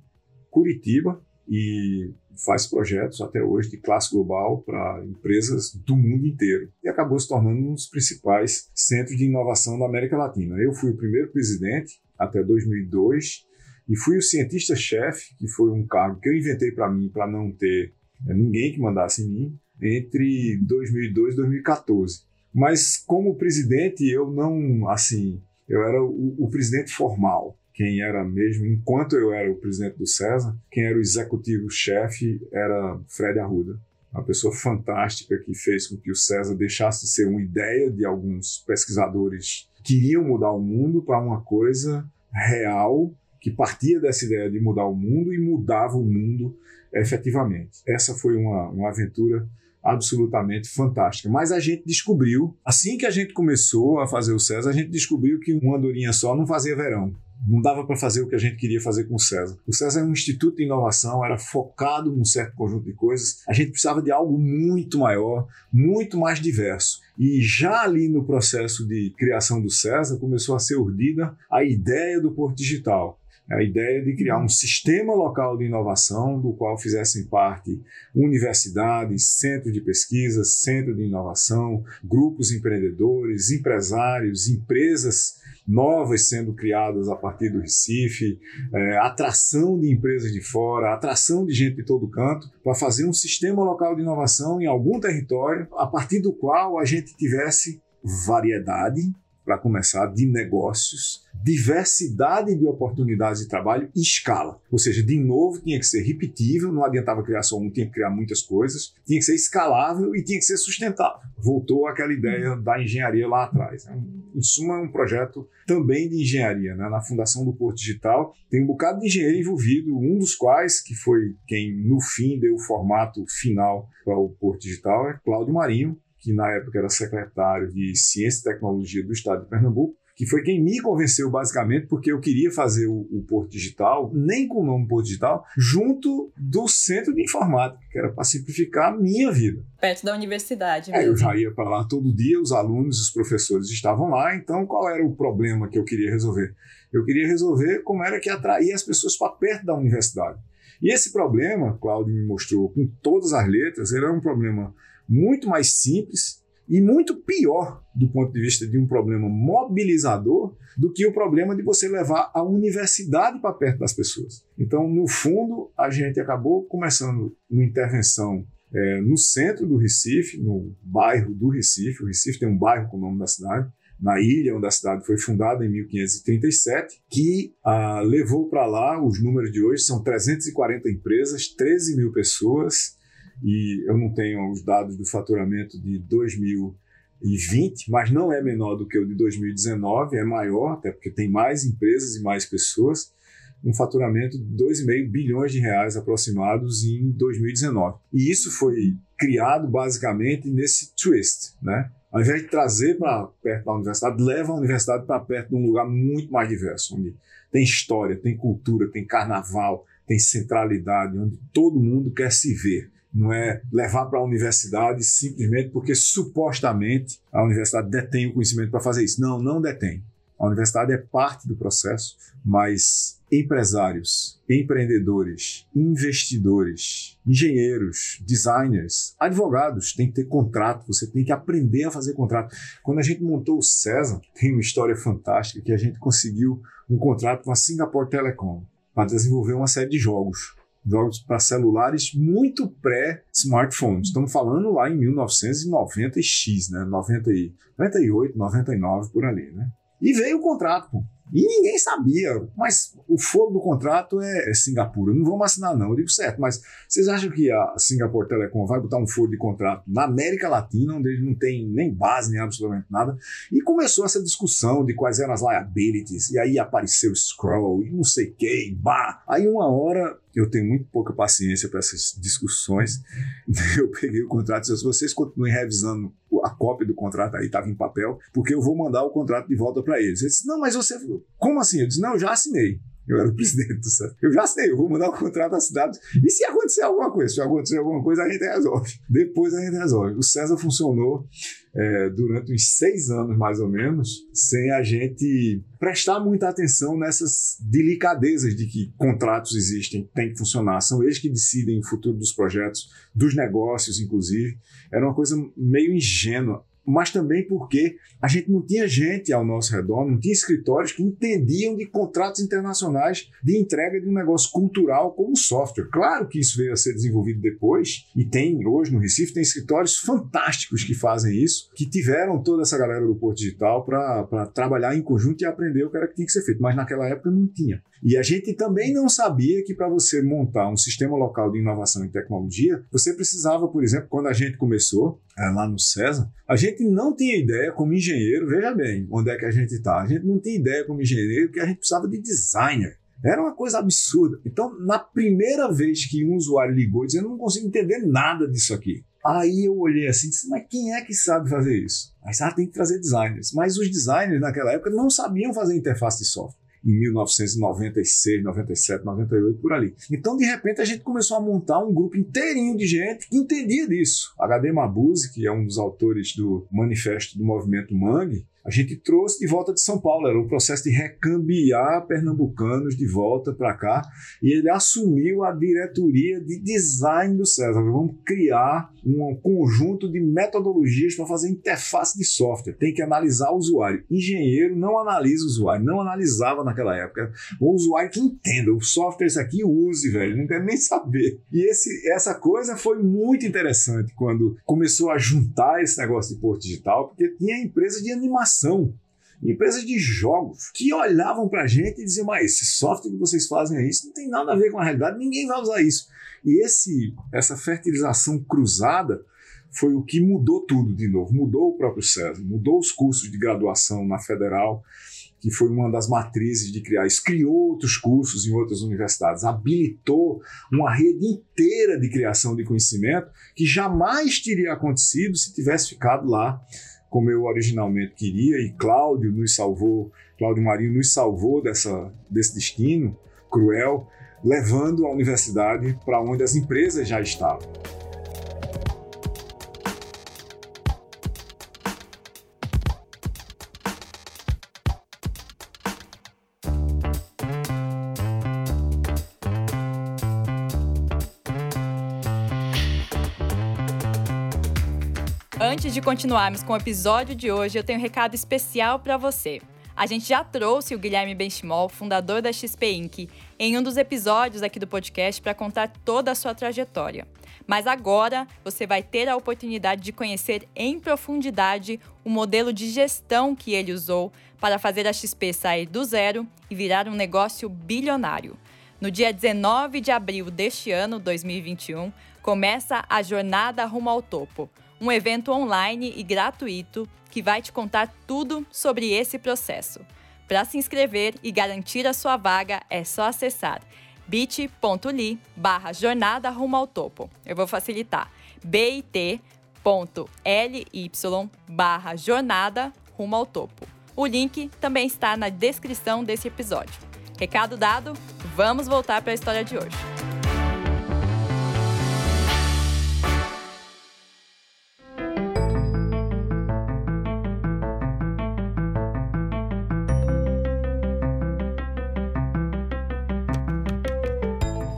Curitiba. E faz projetos até hoje de classe global para empresas do mundo inteiro e acabou se tornando um dos principais centros de inovação da América Latina. Eu fui o primeiro presidente até 2002 e fui o cientista-chefe, que foi um cargo que eu inventei para mim para não ter é, ninguém que mandasse em mim, entre 2002 e 2014. Mas como presidente, eu não, assim, eu era o, o presidente formal quem era mesmo, enquanto eu era o presidente do César, quem era o executivo-chefe era Fred Arruda. Uma pessoa fantástica que fez com que o César deixasse de ser uma ideia de alguns pesquisadores que queriam mudar o mundo para uma coisa real, que partia dessa ideia de mudar o mundo e mudava o mundo efetivamente. Essa foi uma, uma aventura absolutamente fantástica. Mas a gente descobriu, assim que a gente começou a fazer o César, a gente descobriu que uma andorinha só não fazia verão não dava para fazer o que a gente queria fazer com o César. O César é um instituto de inovação, era focado num certo conjunto de coisas. A gente precisava de algo muito maior, muito mais diverso. E já ali no processo de criação do César começou a ser urdida a ideia do Porto Digital a ideia de criar um sistema local de inovação do qual fizessem parte universidades, centros de pesquisa, centro de inovação, grupos empreendedores, empresários, empresas novas sendo criadas a partir do Recife, é, atração de empresas de fora, atração de gente de todo canto, para fazer um sistema local de inovação em algum território, a partir do qual a gente tivesse variedade, para começar, de negócios, diversidade de oportunidades de trabalho e escala. Ou seja, de novo, tinha que ser repetível, não adiantava criar só um, tinha que criar muitas coisas, tinha que ser escalável e tinha que ser sustentável. Voltou aquela ideia da engenharia lá atrás. Né? Em suma, é um projeto também de engenharia. Né? Na fundação do Porto Digital tem um bocado de engenheiro envolvido, um dos quais, que foi quem no fim deu o formato final para o Porto Digital, é Cláudio Marinho, que na época era secretário de Ciência e Tecnologia do Estado de Pernambuco, que foi quem me convenceu basicamente porque eu queria fazer o, o Porto Digital, nem com o nome Porto Digital, junto do Centro de Informática, que era para simplificar a minha vida. Perto da universidade. É, eu já ia para lá todo dia, os alunos, os professores estavam lá, então qual era o problema que eu queria resolver? Eu queria resolver como era que atrair as pessoas para perto da universidade. E esse problema, Cláudio me mostrou com todas as letras, era um problema muito mais simples e muito pior do ponto de vista de um problema mobilizador do que o problema de você levar a universidade para perto das pessoas. Então, no fundo, a gente acabou começando uma intervenção é, no centro do Recife, no bairro do Recife. O Recife tem um bairro com o nome da cidade, na ilha onde a cidade foi fundada em 1537, que ah, levou para lá, os números de hoje são 340 empresas, 13 mil pessoas, e eu não tenho os dados do faturamento de 2020, mas não é menor do que o de 2019, é maior, até porque tem mais empresas e mais pessoas, um faturamento de 2,5 bilhões de reais aproximados em 2019. E isso foi criado basicamente nesse twist, né? Ao invés de trazer para perto da universidade, leva a universidade para perto de um lugar muito mais diverso, onde tem história, tem cultura, tem carnaval, tem centralidade, onde todo mundo quer se ver não é levar para a universidade simplesmente porque supostamente a universidade detém o conhecimento para fazer isso. Não, não detém. A universidade é parte do processo, mas empresários, empreendedores, investidores, engenheiros, designers, advogados têm que ter contrato, você tem que aprender a fazer contrato. Quando a gente montou o César, tem uma história fantástica que a gente conseguiu um contrato com a Singapore Telecom para desenvolver uma série de jogos jogos para celulares muito pré-smartphones. Estamos falando lá em 1990x, né? 90 e, 98, 99 por ali, né? E veio o contrato. E ninguém sabia, mas o foro do contrato é, é Singapura. Não vamos assinar, não. Eu digo certo, mas vocês acham que a Singapore Telecom vai botar um foro de contrato na América Latina, onde ele não tem nem base, nem absolutamente nada? E começou essa discussão de quais eram as liabilities, e aí apareceu o Scroll, e não sei quem, bah. Aí uma hora Eu tenho muito pouca paciência para essas discussões. Eu peguei o contrato e disse: vocês continuem revisando a cópia do contrato aí, estava em papel, porque eu vou mandar o contrato de volta para eles. Ele disse: não, mas você. Como assim? Eu disse: não, eu já assinei. Eu era o presidente do Santos. Eu já sei, eu vou mandar o um contrato assinado. E se acontecer alguma coisa? Se acontecer alguma coisa, a gente resolve. Depois a gente resolve. O César funcionou é, durante uns seis anos, mais ou menos, sem a gente prestar muita atenção nessas delicadezas de que contratos existem, tem que funcionar. São eles que decidem o futuro dos projetos, dos negócios, inclusive. Era uma coisa meio ingênua mas também porque a gente não tinha gente ao nosso redor, não tinha escritórios que entendiam de contratos internacionais de entrega de um negócio cultural como software. Claro que isso veio a ser desenvolvido depois, e tem hoje no Recife, tem escritórios fantásticos que fazem isso, que tiveram toda essa galera do Porto Digital para trabalhar em conjunto e aprender o que era que tinha que ser feito, mas naquela época não tinha. E a gente também não sabia que para você montar um sistema local de inovação e tecnologia, você precisava, por exemplo, quando a gente começou, é, lá no César, a gente não tinha ideia como engenheiro, veja bem onde é que a gente está, a gente não tinha ideia como engenheiro que a gente precisava de designer. Era uma coisa absurda. Então, na primeira vez que um usuário ligou dizendo, eu não consigo entender nada disso aqui. Aí eu olhei assim disse, mas quem é que sabe fazer isso? Aí ah, tem que trazer designers. Mas os designers naquela época não sabiam fazer interface de software em 1996, 97, 98, por ali. Então, de repente, a gente começou a montar um grupo inteirinho de gente que entendia disso. HD Mabuse, que é um dos autores do manifesto do movimento Mangue, a gente trouxe de volta de São Paulo. Era um processo de recambiar pernambucanos de volta para cá. E ele assumiu a diretoria de design do César. Vamos criar um conjunto de metodologias para fazer interface de software. Tem que analisar o usuário. Engenheiro não analisa o usuário, não analisava naquela época. O usuário que entenda, o software esse aqui use, velho, não quer nem saber. E esse, essa coisa foi muito interessante quando começou a juntar esse negócio de Porto Digital, porque tinha empresa de animação empresas de jogos, que olhavam para a gente e diziam: Mas esse software que vocês fazem aí, isso não tem nada a ver com a realidade, ninguém vai usar isso. E esse, essa fertilização cruzada foi o que mudou tudo de novo. Mudou o próprio César, mudou os cursos de graduação na federal, que foi uma das matrizes de criar isso. Criou outros cursos em outras universidades, habilitou uma rede inteira de criação de conhecimento que jamais teria acontecido se tivesse ficado lá como eu originalmente queria, e Cláudio nos salvou, Cláudio Marinho nos salvou dessa, desse destino cruel, levando a universidade para onde as empresas já estavam. Antes de continuarmos com o episódio de hoje, eu tenho um recado especial para você. A gente já trouxe o Guilherme Benchimol, fundador da XP Inc., em um dos episódios aqui do podcast para contar toda a sua trajetória. Mas agora você vai ter a oportunidade de conhecer em profundidade o modelo de gestão que ele usou para fazer a XP sair do zero e virar um negócio bilionário. No dia 19 de abril deste ano, 2021, começa a Jornada Rumo ao Topo um evento online e gratuito que vai te contar tudo sobre esse processo. Para se inscrever e garantir a sua vaga, é só acessar bit.ly barra jornada rumo ao topo. Eu vou facilitar. bit.ly barra jornada rumo ao topo. O link também está na descrição desse episódio. Recado dado, vamos voltar para a história de hoje.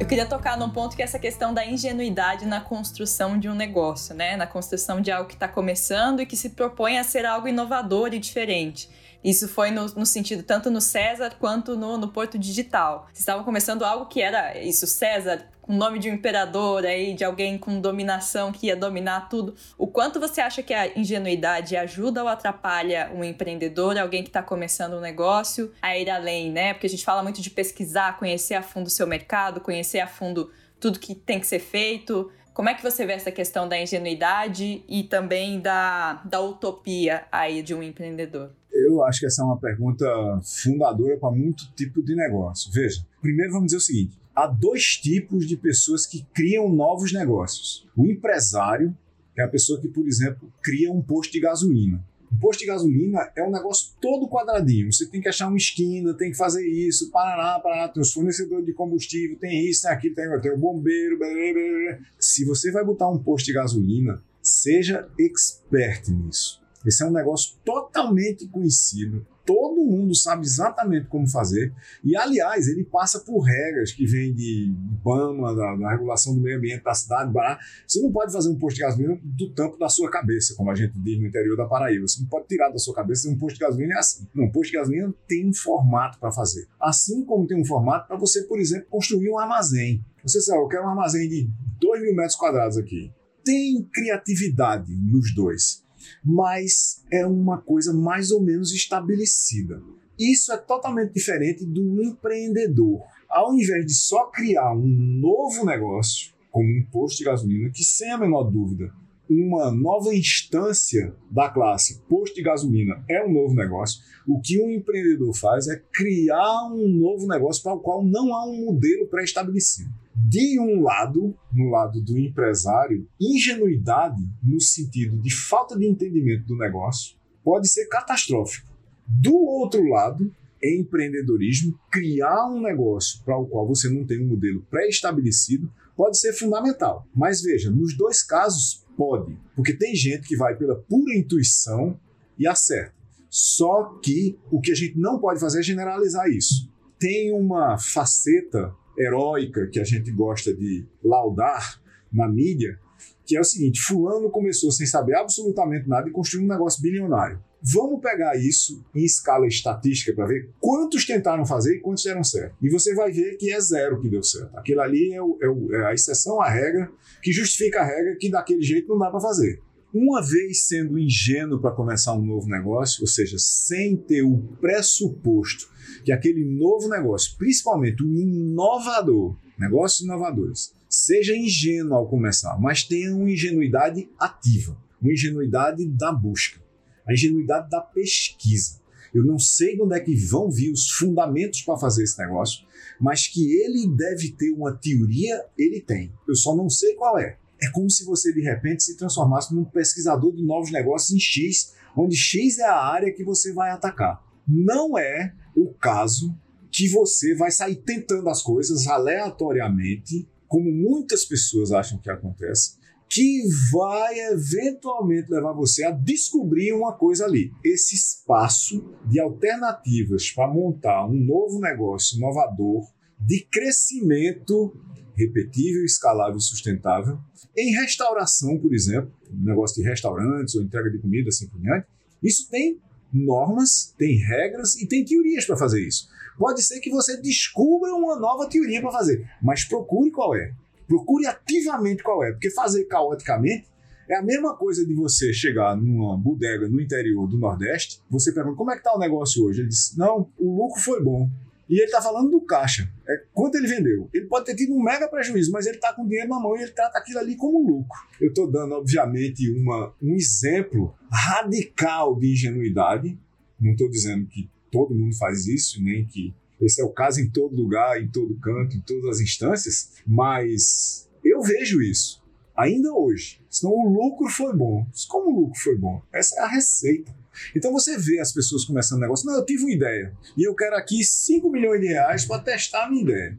Queria tocar num ponto que é essa questão da ingenuidade na construção de um negócio, né? Na construção de algo que está começando e que se propõe a ser algo inovador e diferente. Isso foi no, no, sentido tanto no César quanto no, no Porto Digital. Vocês estavam começando algo que era isso, César, com o nome de um imperador aí, de alguém com dominação que ia dominar tudo. O quanto você acha que a ingenuidade ajuda ou atrapalha um empreendedor, alguém que está começando um negócio, a ir além, né? Porque a gente fala muito de pesquisar, conhecer a fundo o seu mercado, conhecer a fundo tudo que tem que ser feito. Como é que você vê essa questão da ingenuidade e também da, da utopia aí de um empreendedor? Eu acho que essa é uma pergunta fundadora para muito tipo de negócio. Veja, primeiro vamos dizer o seguinte: há dois tipos de pessoas que criam novos negócios. O empresário, é a pessoa que, por exemplo, cria um posto de gasolina. Um posto de gasolina é um negócio todo quadradinho. Você tem que achar uma esquina, tem que fazer isso, parará, parará, tem os fornecedores de combustível, tem isso, tem aquilo, tem, tem o bombeiro. Blá, blá, blá. Se você vai botar um posto de gasolina, seja expert nisso. Esse é um negócio totalmente conhecido, todo mundo sabe exatamente como fazer. E, aliás, ele passa por regras que vêm de BAMA, da, da, regulação do meio ambiente da cidade. Bará. Você não pode fazer um posto de gasolina do tampo da sua cabeça, como a gente diz no interior da Paraíba. Você não pode tirar da sua cabeça um posto de gasolina é assim. Não, um posto de gasolina tem um formato para fazer. Assim como tem um formato para você, por exemplo, construir um armazém. Você sabe, eu quero um armazém de 2 mil metros quadrados aqui. Tem criatividade nos dois mas é uma coisa mais ou menos estabelecida. Isso é totalmente diferente do empreendedor. Ao invés de só criar um novo negócio, como um posto de gasolina, que sem a menor dúvida, uma nova instância da classe posto de gasolina é um novo negócio, o que um empreendedor faz é criar um novo negócio para o qual não há um modelo pré-estabelecido de um lado, no lado do empresário, ingenuidade no sentido de falta de entendimento do negócio pode ser catastrófico. Do outro lado, empreendedorismo, criar um negócio para o qual você não tem um modelo pré-estabelecido pode ser fundamental. Mas veja, nos dois casos pode, porque tem gente que vai pela pura intuição e acerta. Só que o que a gente não pode fazer é generalizar isso. Tem uma faceta heróica que a gente gosta de laudar na mídia, que é o seguinte: Fulano começou sem saber absolutamente nada e construiu um negócio bilionário. Vamos pegar isso em escala estatística para ver quantos tentaram fazer e quantos deram certo. E você vai ver que é zero que deu certo. Aquilo ali é, o, é, o, é a exceção à regra que justifica a regra que daquele jeito não dá para fazer. Uma vez sendo ingênuo para começar um novo negócio, ou seja, sem ter o pressuposto que aquele novo negócio, principalmente o inovador, negócios inovadores, seja ingênuo ao começar, mas tenha uma ingenuidade ativa, uma ingenuidade da busca, a ingenuidade da pesquisa. Eu não sei de onde é que vão vir os fundamentos para fazer esse negócio, mas que ele deve ter uma teoria, ele tem. Eu só não sei qual é. É como se você de repente se transformasse num pesquisador de novos negócios em X, onde X é a área que você vai atacar. Não é o caso que você vai sair tentando as coisas aleatoriamente, como muitas pessoas acham que acontece, que vai eventualmente levar você a descobrir uma coisa ali. Esse espaço de alternativas para montar um novo negócio inovador, de crescimento repetível, escalável sustentável. Em restauração, por exemplo, negócio de restaurantes ou entrega de comida, assim por diante, isso tem normas, tem regras e tem teorias para fazer isso. Pode ser que você descubra uma nova teoria para fazer, mas procure qual é. Procure ativamente qual é, porque fazer caoticamente é a mesma coisa de você chegar numa bodega no interior do Nordeste, você pergunta como é que está o negócio hoje? Ele diz, não, o lucro foi bom. E ele está falando do caixa. É quanto ele vendeu. Ele pode ter tido um mega prejuízo, mas ele está com dinheiro na mão e ele trata aquilo ali como lucro. Eu estou dando, obviamente, uma, um exemplo radical de ingenuidade. Não estou dizendo que todo mundo faz isso, nem que esse é o caso em todo lugar, em todo canto, em todas as instâncias, mas eu vejo isso ainda hoje. Senão o lucro foi bom. Como o lucro foi bom? Essa é a receita. Então você vê as pessoas começando negócio, não, eu tive uma ideia e eu quero aqui 5 milhões de reais para testar a minha ideia.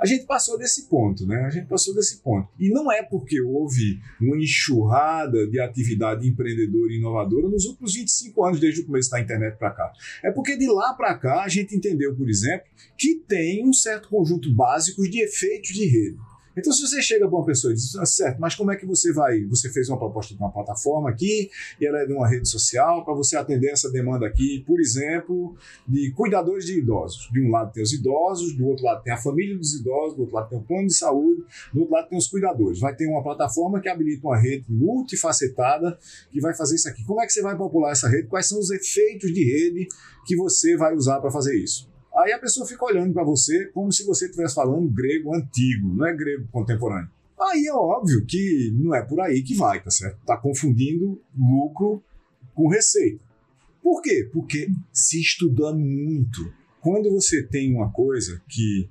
A gente passou desse ponto, né? A gente passou desse ponto. E não é porque houve uma enxurrada de atividade empreendedora e inovadora nos últimos 25 anos, desde o começo da internet para cá. É porque de lá para cá a gente entendeu, por exemplo, que tem um certo conjunto básico de efeitos de rede. Então, se você chega para uma pessoa e diz, ah, certo, mas como é que você vai? Você fez uma proposta de uma plataforma aqui, e ela é de uma rede social, para você atender essa demanda aqui, por exemplo, de cuidadores de idosos. De um lado tem os idosos, do outro lado tem a família dos idosos, do outro lado tem o plano de saúde, do outro lado tem os cuidadores. Vai ter uma plataforma que habilita uma rede multifacetada que vai fazer isso aqui. Como é que você vai popular essa rede? Quais são os efeitos de rede que você vai usar para fazer isso? Aí a pessoa fica olhando para você como se você estivesse falando grego antigo, não é grego contemporâneo. Aí é óbvio que não é por aí que vai, tá certo? Tá confundindo lucro com receita. Por quê? Porque se estuda muito. Quando você tem uma coisa que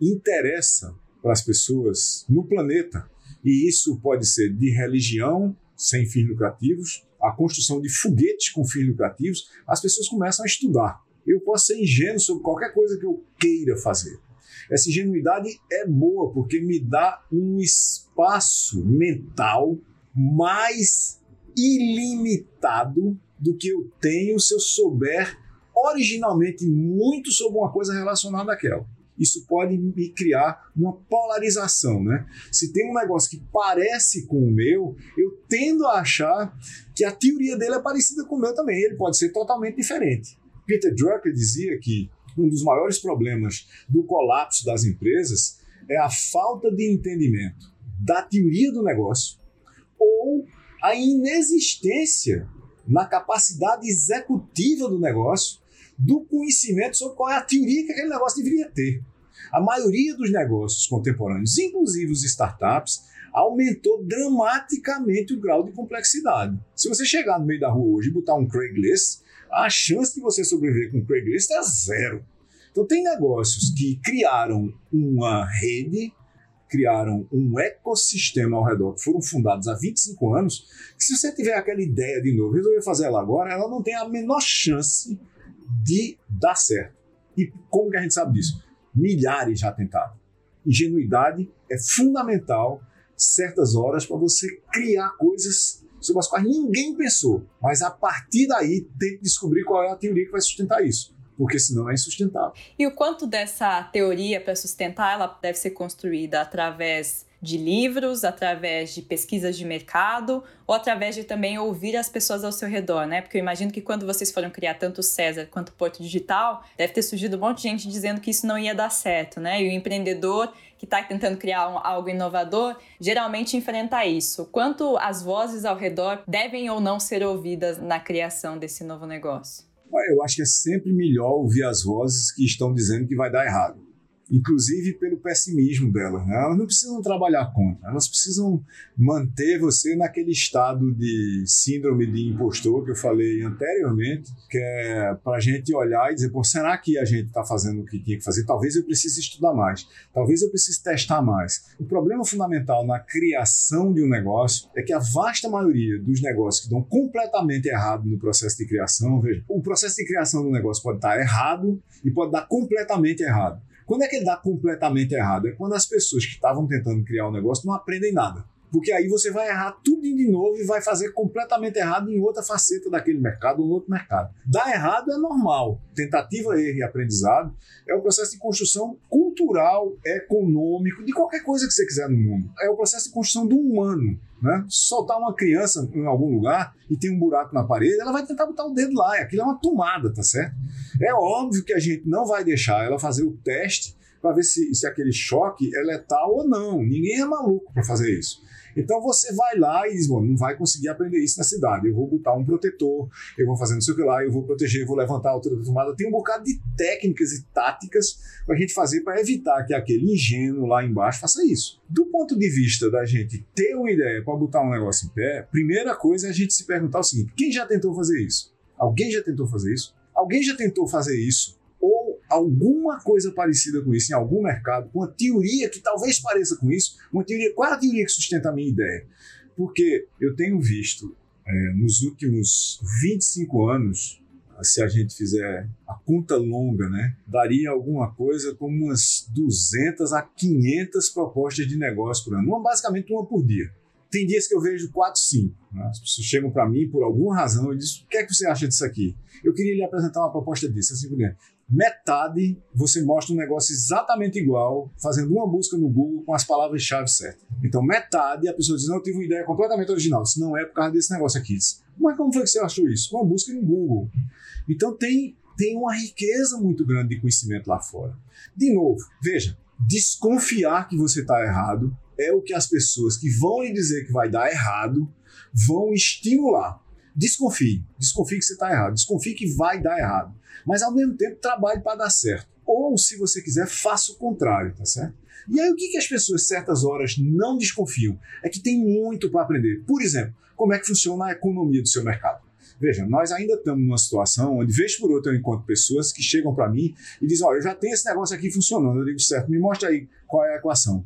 interessa para as pessoas no planeta, e isso pode ser de religião, sem fins lucrativos, a construção de foguetes com fins lucrativos, as pessoas começam a estudar. Eu posso ser ingênuo sobre qualquer coisa que eu queira fazer. Essa ingenuidade é boa porque me dá um espaço mental mais ilimitado do que eu tenho se eu souber originalmente muito sobre uma coisa relacionada àquela. Isso pode me criar uma polarização, né? Se tem um negócio que parece com o meu, eu tendo a achar que a teoria dele é parecida com o meu também. Ele pode ser totalmente diferente. Peter Drucker dizia que um dos maiores problemas do colapso das empresas é a falta de entendimento da teoria do negócio ou a inexistência na capacidade executiva do negócio do conhecimento sobre qual é a teoria que aquele negócio deveria ter. A maioria dos negócios contemporâneos, inclusive os startups, aumentou dramaticamente o grau de complexidade. Se você chegar no meio da rua hoje e botar um Craigslist, a chance de você sobreviver com o Craigslist é zero. Então, tem negócios que criaram uma rede, criaram um ecossistema ao redor, que foram fundados há 25 anos, que se você tiver aquela ideia de novo, resolver fazer ela agora, ela não tem a menor chance de dar certo. E como que a gente sabe disso? Milhares já tentaram. Ingenuidade é fundamental certas horas para você criar coisas sobre as quais ninguém pensou. Mas a partir daí, tem que descobrir qual é a teoria que vai sustentar isso porque senão é insustentável. E o quanto dessa teoria para sustentar ela deve ser construída através de livros, através de pesquisas de mercado ou através de também ouvir as pessoas ao seu redor, né? Porque eu imagino que quando vocês foram criar tanto o César quanto o Porto Digital, deve ter surgido um monte de gente dizendo que isso não ia dar certo, né? E o empreendedor que está tentando criar um, algo inovador geralmente enfrenta isso. Quanto as vozes ao redor devem ou não ser ouvidas na criação desse novo negócio? Eu acho que é sempre melhor ouvir as vozes que estão dizendo que vai dar errado inclusive pelo pessimismo delas. Né? Elas não precisam trabalhar contra, elas precisam manter você naquele estado de síndrome de impostor que eu falei anteriormente, que é para a gente olhar e dizer, pô, será que a gente está fazendo o que tinha que fazer? Talvez eu precise estudar mais, talvez eu precise testar mais. O problema fundamental na criação de um negócio é que a vasta maioria dos negócios que dão completamente errado no processo de criação, veja, o processo de criação do negócio pode estar errado e pode dar completamente errado. Quando é que ele dá completamente errado? É quando as pessoas que estavam tentando criar o um negócio não aprendem nada. Porque aí você vai errar tudo de novo e vai fazer completamente errado em outra faceta daquele mercado ou outro mercado. Dar errado é normal. Tentativa, erro e aprendizado é o processo de construção cultural, econômico, de qualquer coisa que você quiser no mundo. É o processo de construção do humano. Né? Soltar uma criança em algum lugar e tem um buraco na parede, ela vai tentar botar o dedo lá. Aquilo é uma tomada, tá certo? É óbvio que a gente não vai deixar ela fazer o teste para ver se, se aquele choque é letal ou não. Ninguém é maluco para fazer isso. Então você vai lá e diz, bom, não vai conseguir aprender isso na cidade. Eu vou botar um protetor, eu vou fazer não sei o que lá, eu vou proteger, eu vou levantar a altura da tomada. Tem um bocado de técnicas e táticas para a gente fazer para evitar que aquele ingênuo lá embaixo faça isso. Do ponto de vista da gente ter uma ideia para botar um negócio em pé, primeira coisa é a gente se perguntar o seguinte: quem já tentou fazer isso? Alguém já tentou fazer isso? Alguém já tentou fazer isso? Alguma coisa parecida com isso em algum mercado, com uma teoria que talvez pareça com isso? Uma teoria, qual é a teoria que sustenta a minha ideia? Porque eu tenho visto é, nos últimos 25 anos, se a gente fizer a conta longa, né, daria alguma coisa como umas 200 a 500 propostas de negócio por ano, uma, basicamente uma por dia. Tem dias que eu vejo 4, 5. Né? As pessoas chegam para mim por alguma razão e dizem: O que é que você acha disso aqui? Eu queria lhe apresentar uma proposta disso. Assim, metade você mostra um negócio exatamente igual, fazendo uma busca no Google com as palavras-chave certas. Então, metade a pessoa diz: Não, eu tive uma ideia completamente original. Se não é por causa desse negócio aqui. Mas como foi que você achou isso? Uma busca no Google. Então, tem, tem uma riqueza muito grande de conhecimento lá fora. De novo, veja, desconfiar que você está errado é o que as pessoas que vão lhe dizer que vai dar errado vão estimular. Desconfie, desconfie que você está errado, desconfie que vai dar errado, mas ao mesmo tempo trabalhe para dar certo. Ou, se você quiser, faça o contrário, tá certo? E aí, o que, que as pessoas, certas horas, não desconfiam? É que tem muito para aprender. Por exemplo, como é que funciona a economia do seu mercado. Veja, nós ainda estamos numa situação onde, vez por outra, eu encontro pessoas que chegam para mim e dizem: Olha, eu já tenho esse negócio aqui funcionando. Eu digo, certo, me mostra aí qual é a equação.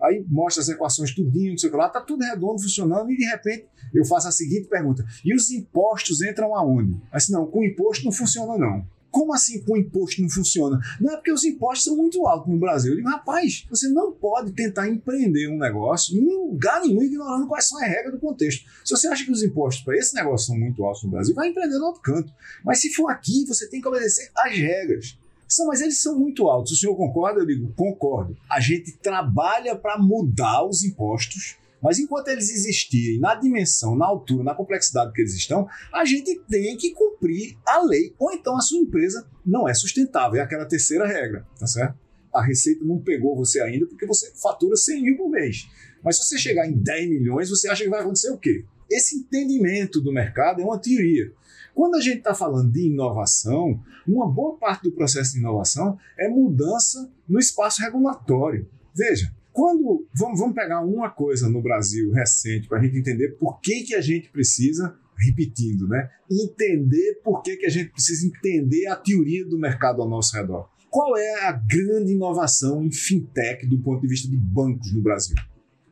Aí mostra as equações tudinho, não sei o que lá, tá tudo redondo, funcionando, e de repente eu faço a seguinte pergunta: e os impostos entram aonde? Assim, não, com imposto não funciona, não. Como assim com imposto não funciona? Não é porque os impostos são muito altos no Brasil. Eu digo, rapaz, você não pode tentar empreender um negócio em lugar nenhum ignorando quais são as regras do contexto. Se você acha que os impostos para esse negócio são muito altos no Brasil, vai empreender no outro canto. Mas se for aqui, você tem que obedecer às regras. São, mas eles são muito altos. O senhor concorda? Eu digo, concordo. A gente trabalha para mudar os impostos mas enquanto eles existirem na dimensão, na altura, na complexidade que eles estão, a gente tem que cumprir a lei. Ou então a sua empresa não é sustentável. É aquela terceira regra, tá certo? A receita não pegou você ainda porque você fatura 100 mil por mês. Mas se você chegar em 10 milhões, você acha que vai acontecer o quê? Esse entendimento do mercado é uma teoria. Quando a gente está falando de inovação, uma boa parte do processo de inovação é mudança no espaço regulatório. Veja, quando vamos, vamos pegar uma coisa no Brasil recente para a gente entender por que, que a gente precisa repetindo, né? Entender por que, que a gente precisa entender a teoria do mercado ao nosso redor. Qual é a grande inovação em fintech do ponto de vista de bancos no Brasil?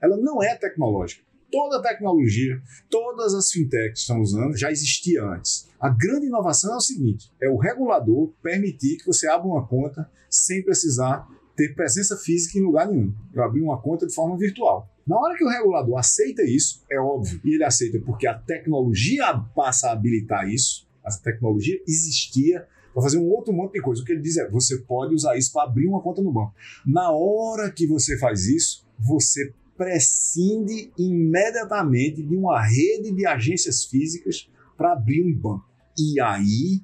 Ela não é tecnológica. Toda a tecnologia, todas as fintechs estão usando já existia antes. A grande inovação é o seguinte: é o regulador permitir que você abra uma conta sem precisar ter presença física em lugar nenhum. Eu abri uma conta de forma virtual. Na hora que o regulador aceita isso, é óbvio, e ele aceita porque a tecnologia passa a habilitar isso, essa tecnologia existia para fazer um outro monte de coisa. O que ele diz é: você pode usar isso para abrir uma conta no banco. Na hora que você faz isso, você prescinde imediatamente de uma rede de agências físicas para abrir um banco. E aí,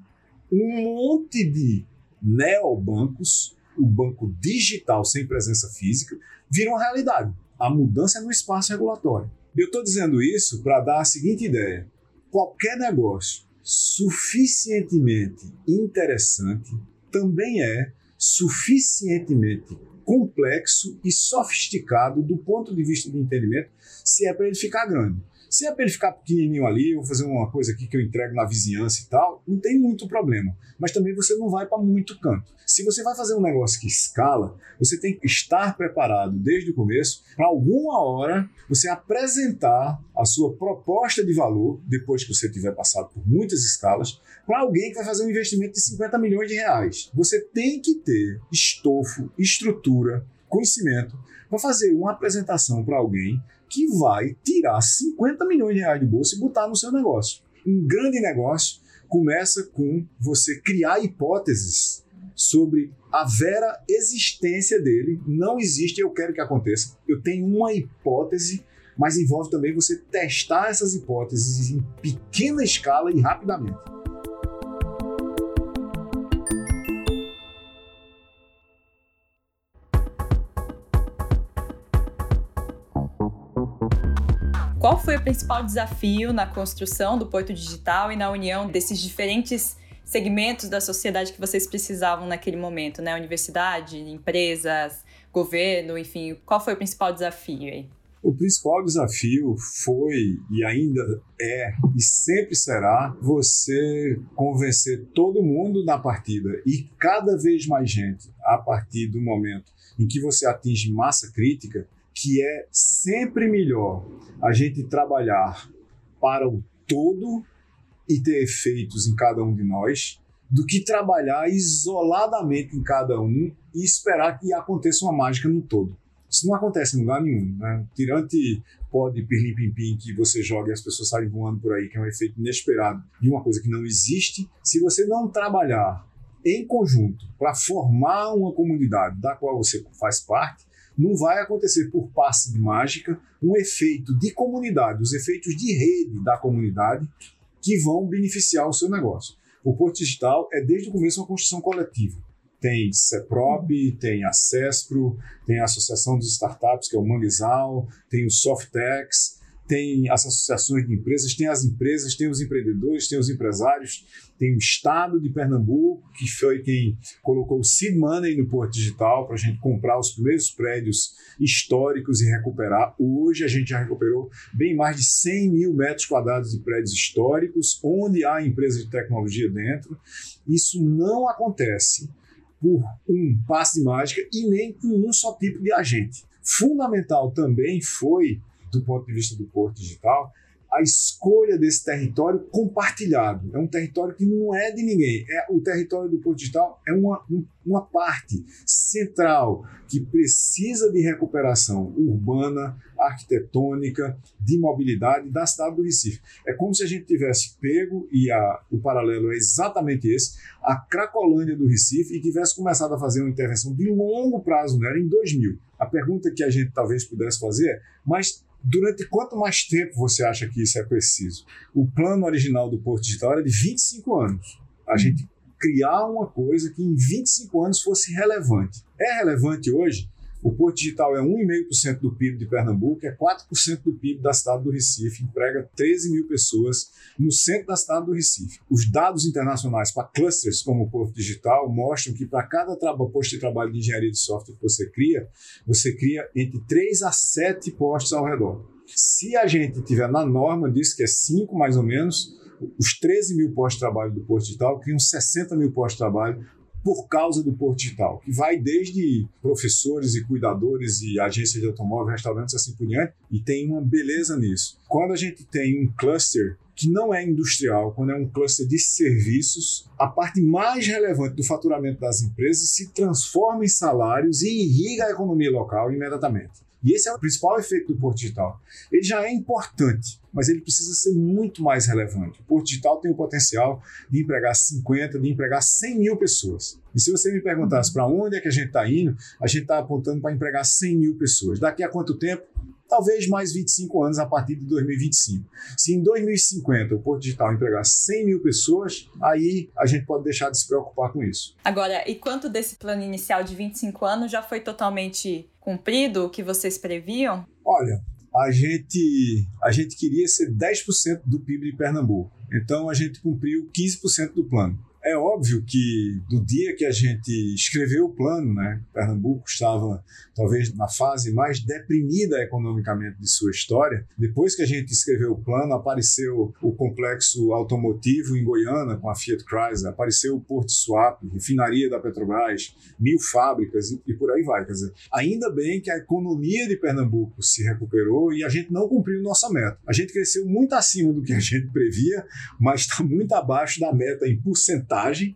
um monte de neobancos o banco digital sem presença física vira uma realidade. A mudança é no espaço regulatório. Eu estou dizendo isso para dar a seguinte ideia: qualquer negócio suficientemente interessante também é suficientemente complexo e sofisticado do ponto de vista de entendimento, se é para ele ficar grande. Se é para ele ficar pequenininho ali, vou fazer uma coisa aqui que eu entrego na vizinhança e tal, não tem muito problema. Mas também você não vai para muito canto. Se você vai fazer um negócio que escala, você tem que estar preparado desde o começo para alguma hora você apresentar a sua proposta de valor, depois que você tiver passado por muitas escalas, para alguém que vai fazer um investimento de 50 milhões de reais. Você tem que ter estofo, estrutura, conhecimento para fazer uma apresentação para alguém que vai tirar 50 milhões de reais do bolso e botar no seu negócio. Um grande negócio começa com você criar hipóteses sobre a vera existência dele. Não existe, eu quero que aconteça. Eu tenho uma hipótese, mas envolve também você testar essas hipóteses em pequena escala e rapidamente. Qual foi o principal desafio na construção do Porto Digital e na união desses diferentes segmentos da sociedade que vocês precisavam naquele momento, né? Universidade, empresas, governo, enfim. Qual foi o principal desafio aí? O principal desafio foi e ainda é e sempre será você convencer todo mundo na partida e cada vez mais gente a partir do momento em que você atinge massa crítica que é sempre melhor a gente trabalhar para o todo e ter efeitos em cada um de nós do que trabalhar isoladamente em cada um e esperar que aconteça uma mágica no todo. Isso não acontece em lugar nenhum. Né? Tirante pode pirlim-pim-pim que você joga e as pessoas saem voando por aí, que é um efeito inesperado de uma coisa que não existe. Se você não trabalhar em conjunto para formar uma comunidade da qual você faz parte, não vai acontecer por passe de mágica um efeito de comunidade, os efeitos de rede da comunidade que vão beneficiar o seu negócio. O Porto Digital é desde o começo uma construção coletiva. Tem CEPROB, tem a CESPRO, tem a Associação dos Startups, que é o Manguezal, tem o Softex, tem as associações de empresas, tem as empresas, tem os empreendedores, tem os empresários, tem o Estado de Pernambuco, que foi quem colocou o seed money no Porto Digital para a gente comprar os primeiros prédios históricos e recuperar. Hoje a gente já recuperou bem mais de 100 mil metros quadrados de prédios históricos, onde há empresas de tecnologia dentro. Isso não acontece por um passe de mágica e nem com um só tipo de agente. Fundamental também foi, do ponto de vista do Porto Digital, a escolha desse território compartilhado. É um território que não é de ninguém. É o território do Porto Digital é uma, uma parte central que precisa de recuperação urbana, arquitetônica, de mobilidade da cidade do Recife. É como se a gente tivesse pego, e a, o paralelo é exatamente esse, a Cracolândia do Recife e tivesse começado a fazer uma intervenção de longo prazo nela em 2000. A pergunta que a gente talvez pudesse fazer é, mas Durante quanto mais tempo você acha que isso é preciso? O plano original do Porto Digital era de 25 anos. A gente criar uma coisa que em 25 anos fosse relevante. É relevante hoje? O Porto Digital é 1,5% do PIB de Pernambuco, é 4% do PIB da cidade do Recife, emprega 13 mil pessoas no centro da cidade do Recife. Os dados internacionais para clusters como o Porto Digital mostram que para cada posto de trabalho de engenharia de software que você cria, você cria entre 3 a 7 postos ao redor. Se a gente tiver na norma disso, que é 5 mais ou menos, os 13 mil postos de trabalho do Porto Digital criam 60 mil postos de trabalho por causa do Porto Digital, que vai desde professores e cuidadores e agências de automóvel, restaurantes assim por diante, e tem uma beleza nisso. Quando a gente tem um cluster que não é industrial, quando é um cluster de serviços, a parte mais relevante do faturamento das empresas se transforma em salários e irriga a economia local imediatamente. E esse é o principal efeito do Porto Digital. Ele já é importante, mas ele precisa ser muito mais relevante. O Porto Digital tem o potencial de empregar 50, de empregar 100 mil pessoas. E se você me perguntasse para onde é que a gente está indo, a gente está apontando para empregar 100 mil pessoas. Daqui a quanto tempo? talvez mais 25 anos a partir de 2025. Se em 2050 o Porto Digital empregar 100 mil pessoas, aí a gente pode deixar de se preocupar com isso. Agora, e quanto desse plano inicial de 25 anos já foi totalmente cumprido, o que vocês previam? Olha, a gente, a gente queria ser 10% do PIB de Pernambuco. Então a gente cumpriu 15% do plano. É óbvio que do dia que a gente escreveu o plano, né, Pernambuco estava talvez na fase mais deprimida economicamente de sua história. Depois que a gente escreveu o plano, apareceu o complexo automotivo em Goiânia com a Fiat Chrysler, apareceu o Porto Swap, refinaria da Petrobras, mil fábricas e, e por aí vai. Quer dizer, ainda bem que a economia de Pernambuco se recuperou e a gente não cumpriu nossa meta. A gente cresceu muito acima do que a gente previa, mas está muito abaixo da meta em porcentagem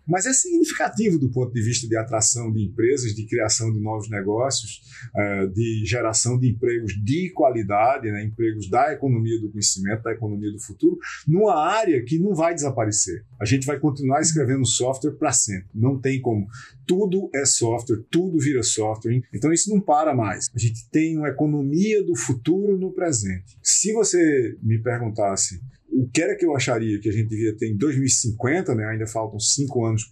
mas é significativo do ponto de vista de atração de empresas, de criação de novos negócios, eh, de geração de empregos de qualidade, né, empregos da economia do conhecimento, da economia do futuro, numa área que não vai desaparecer. A gente vai continuar escrevendo software para sempre. Não tem como. Tudo é software, tudo vira software. Então isso não para mais. A gente tem uma economia do futuro no presente. Se você me perguntasse o que era que eu acharia que a gente devia ter em 2050, né? ainda faltam cinco anos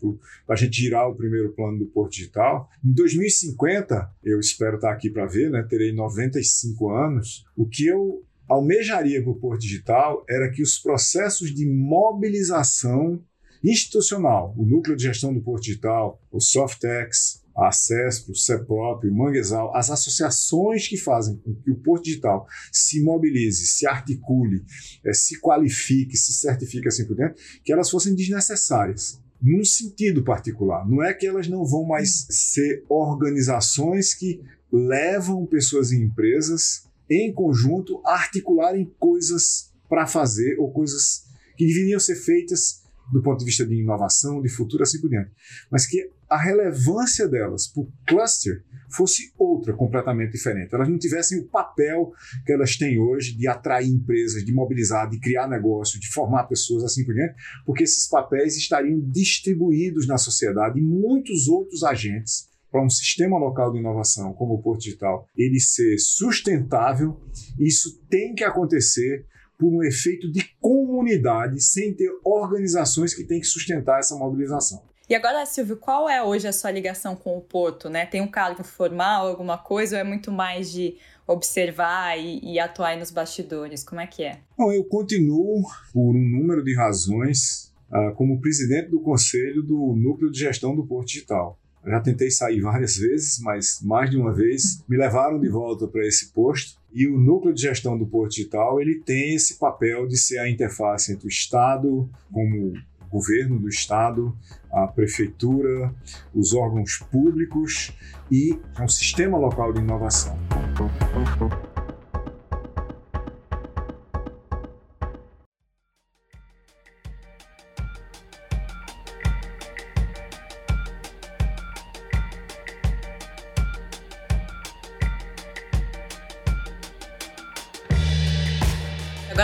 para a gente girar o primeiro plano do Porto Digital. Em 2050, eu espero estar aqui para ver, né? terei 95 anos. O que eu almejaria para o Porto Digital era que os processos de mobilização institucional, o núcleo de gestão do Porto Digital, o Softex, a CESP, o CEPROP, o Manguezal, as associações que fazem com que o Porto Digital se mobilize, se articule, é, se qualifique, se certifique assim por dentro, que elas fossem desnecessárias num sentido particular. Não é que elas não vão mais ser organizações que levam pessoas e empresas em conjunto a articularem coisas para fazer ou coisas que deveriam ser feitas do ponto de vista de inovação, de futuro, assim por diante. Mas que a relevância delas para o cluster fosse outra, completamente diferente. Elas não tivessem o papel que elas têm hoje de atrair empresas, de mobilizar, de criar negócio, de formar pessoas, assim por diante, porque esses papéis estariam distribuídos na sociedade e muitos outros agentes para um sistema local de inovação como o Porto Digital ele ser sustentável, isso tem que acontecer por um efeito de comunidade, sem ter organizações que têm que sustentar essa mobilização. E agora, Silvio, qual é hoje a sua ligação com o Porto? Né? Tem um cargo formal, alguma coisa, ou é muito mais de observar e, e atuar nos bastidores? Como é que é? Bom, eu continuo, por um número de razões, uh, como presidente do conselho do Núcleo de Gestão do Porto Digital. Já tentei sair várias vezes, mas mais de uma vez me levaram de volta para esse posto. E o núcleo de gestão do Porto Digital ele tem esse papel de ser a interface entre o Estado, como governo do estado, a prefeitura, os órgãos públicos e um sistema local de inovação.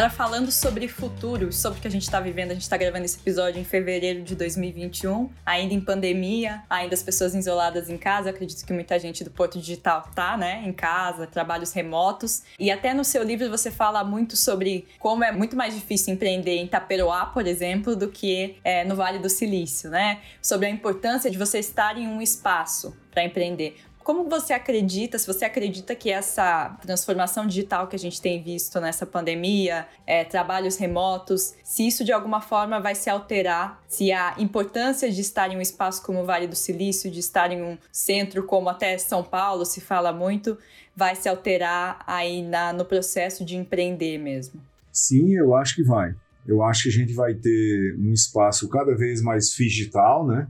Agora falando sobre futuro, sobre o que a gente está vivendo, a gente está gravando esse episódio em fevereiro de 2021, ainda em pandemia, ainda as pessoas isoladas em casa. Acredito que muita gente do Porto Digital tá, né, em casa, trabalhos remotos. E até no seu livro você fala muito sobre como é muito mais difícil empreender em Taperoá, por exemplo, do que é, no Vale do Silício, né? Sobre a importância de você estar em um espaço para empreender. Como você acredita, se você acredita que essa transformação digital que a gente tem visto nessa pandemia, é, trabalhos remotos, se isso de alguma forma vai se alterar, se a importância de estar em um espaço como o Vale do Silício, de estar em um centro como até São Paulo, se fala muito, vai se alterar aí na, no processo de empreender mesmo? Sim, eu acho que vai. Eu acho que a gente vai ter um espaço cada vez mais digital, né?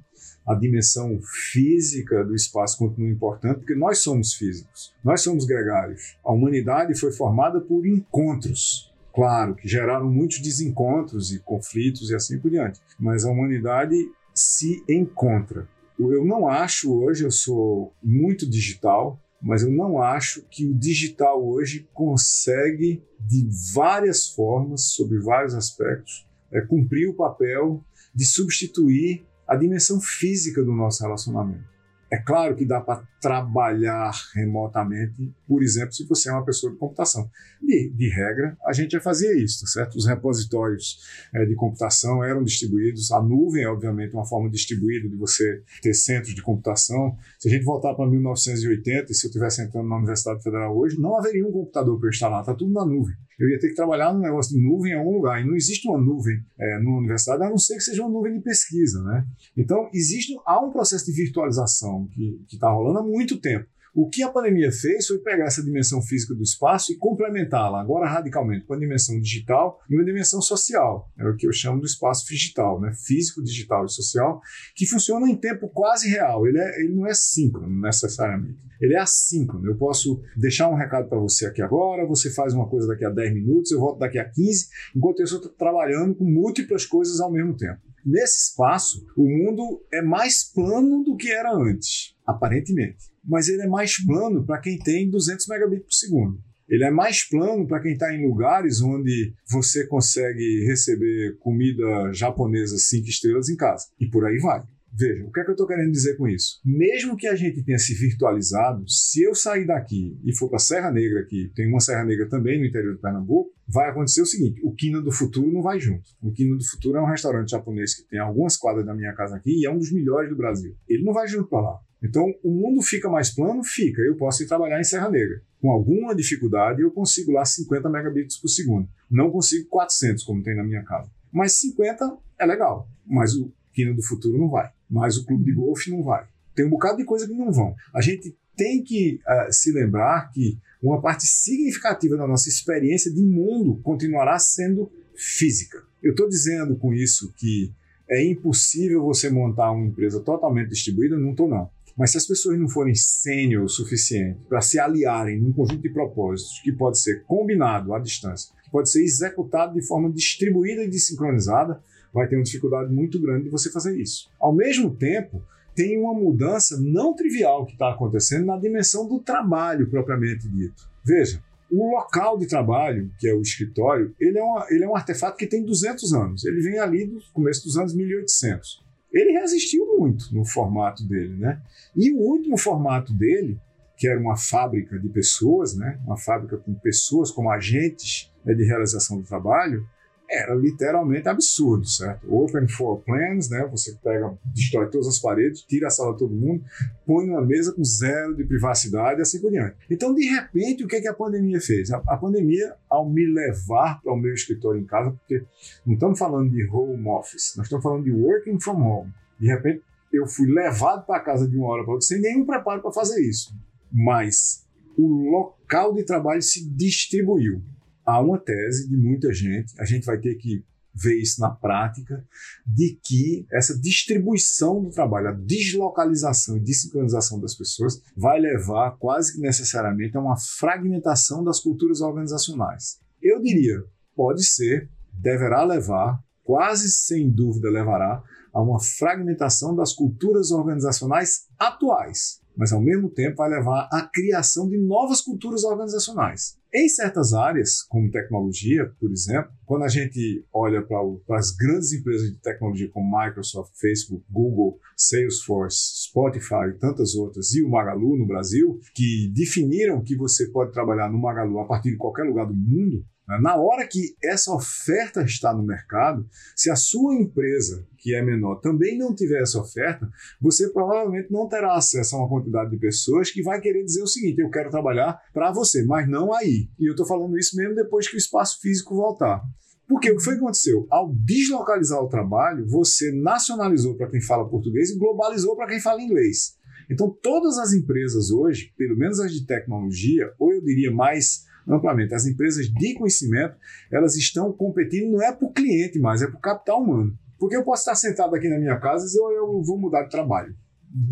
A dimensão física do espaço continua importante, porque nós somos físicos, nós somos gregários. A humanidade foi formada por encontros, claro, que geraram muitos desencontros e conflitos e assim por diante, mas a humanidade se encontra. Eu não acho hoje, eu sou muito digital, mas eu não acho que o digital hoje consegue, de várias formas, sobre vários aspectos, é, cumprir o papel de substituir a dimensão física do nosso relacionamento. É claro que dá para trabalhar remotamente, por exemplo, se você é uma pessoa de computação. De, regra, a gente já fazia isso, tá certo? Os repositórios é, de computação eram distribuídos, a nuvem é, obviamente, uma forma distribuída de você ter centros de computação. Se a gente voltar para 1980, e se eu estivesse entrando na Universidade Federal hoje, não haveria um computador para instalar, está tudo na nuvem eu ia ter que trabalhar num negócio de nuvem em algum lugar. E não existe uma nuvem é, numa universidade, a não ser que seja uma nuvem de pesquisa. Né? Então, existe, há um processo de virtualização que está rolando há muito tempo. O que a pandemia fez foi pegar essa dimensão física do espaço e complementá-la agora radicalmente com a dimensão digital e uma dimensão social, é o que eu chamo do espaço digital, né? físico, digital e social, que funciona em tempo quase real. Ele, é, ele não é síncrono necessariamente, ele é assíncrono. Eu posso deixar um recado para você aqui agora, você faz uma coisa daqui a 10 minutos, eu volto daqui a 15, enquanto eu estou trabalhando com múltiplas coisas ao mesmo tempo. Nesse espaço, o mundo é mais plano do que era antes, aparentemente. Mas ele é mais plano para quem tem 200 megabits por segundo. Ele é mais plano para quem está em lugares onde você consegue receber comida japonesa cinco estrelas em casa. E por aí vai. Veja, o que é que eu estou querendo dizer com isso? Mesmo que a gente tenha se virtualizado, se eu sair daqui e for para a Serra Negra, que tem uma Serra Negra também no interior de Pernambuco, vai acontecer o seguinte: o Quina do Futuro não vai junto. O Quina do Futuro é um restaurante japonês que tem algumas quadras da minha casa aqui e é um dos melhores do Brasil. Ele não vai junto para lá. Então, o mundo fica mais plano? Fica. Eu posso ir trabalhar em Serra Negra. Com alguma dificuldade, eu consigo lá 50 megabits por segundo. Não consigo 400, como tem na minha casa. Mas 50 é legal. Mas o Quina do Futuro não vai mas o clube de golfe não vai. Tem um bocado de coisa que não vão. A gente tem que uh, se lembrar que uma parte significativa da nossa experiência de mundo continuará sendo física. Eu estou dizendo com isso que é impossível você montar uma empresa totalmente distribuída? Não estou, não. Mas se as pessoas não forem sênior o suficiente para se aliarem num conjunto de propósitos que pode ser combinado à distância, que pode ser executado de forma distribuída e desincronizada, vai ter uma dificuldade muito grande de você fazer isso. Ao mesmo tempo, tem uma mudança não trivial que está acontecendo na dimensão do trabalho propriamente dito. Veja, o local de trabalho, que é o escritório, ele é, uma, ele é um artefato que tem 200 anos. Ele vem ali do começo dos anos 1800. Ele resistiu muito no formato dele, né? E o último formato dele, que era uma fábrica de pessoas, né? Uma fábrica com pessoas como agentes né, de realização do trabalho, era literalmente absurdo, certo? Open floor plans, né? Você pega, destrói todas as paredes, tira a sala de todo mundo, põe uma mesa com zero de privacidade e assim por diante. Então, de repente, o que, é que a pandemia fez? A, a pandemia, ao me levar para o meu escritório em casa, porque não estamos falando de home office, nós estamos falando de working from home. De repente, eu fui levado para casa de uma hora para outra sem nenhum preparo para fazer isso. Mas o local de trabalho se distribuiu há uma tese de muita gente. A gente vai ter que ver isso na prática, de que essa distribuição do trabalho, a deslocalização e desincronização das pessoas vai levar quase que necessariamente a uma fragmentação das culturas organizacionais. Eu diria, pode ser, deverá levar, quase sem dúvida levará, a uma fragmentação das culturas organizacionais atuais, mas ao mesmo tempo vai levar à criação de novas culturas organizacionais. Em certas áreas, como tecnologia, por exemplo, quando a gente olha para as grandes empresas de tecnologia como Microsoft, Facebook, Google, Salesforce, Spotify e tantas outras, e o Magalu no Brasil, que definiram que você pode trabalhar no Magalu a partir de qualquer lugar do mundo, na hora que essa oferta está no mercado, se a sua empresa, que é menor, também não tiver essa oferta, você provavelmente não terá acesso a uma quantidade de pessoas que vai querer dizer o seguinte: eu quero trabalhar para você, mas não aí. E eu estou falando isso mesmo depois que o espaço físico voltar. Porque o que foi que aconteceu? Ao deslocalizar o trabalho, você nacionalizou para quem fala português e globalizou para quem fala inglês. Então, todas as empresas hoje, pelo menos as de tecnologia, ou eu diria mais amplamente. As empresas de conhecimento, elas estão competindo não é o cliente mais, é o capital humano. Porque eu posso estar sentado aqui na minha casa e eu, eu vou mudar de trabalho.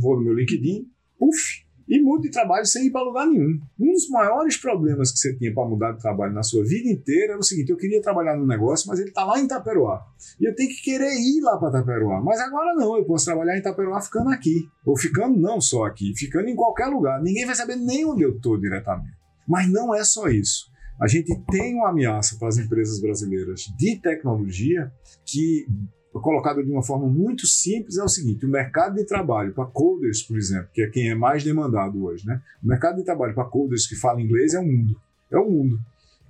Vou no meu LinkedIn, puf, e mudo de trabalho sem ir para lugar nenhum. Um dos maiores problemas que você tinha para mudar de trabalho na sua vida inteira era o seguinte: eu queria trabalhar no negócio, mas ele está lá em Itaperuá. E eu tenho que querer ir lá para Itaperuá. Mas agora não, eu posso trabalhar em Itaperuá ficando aqui. Ou ficando não só aqui, ficando em qualquer lugar. Ninguém vai saber nem onde eu estou diretamente. Mas não é só isso. A gente tem uma ameaça para as empresas brasileiras de tecnologia que, colocada de uma forma muito simples, é o seguinte: o mercado de trabalho para coders, por exemplo, que é quem é mais demandado hoje, né? O mercado de trabalho para coders que falam inglês é o mundo. É o mundo.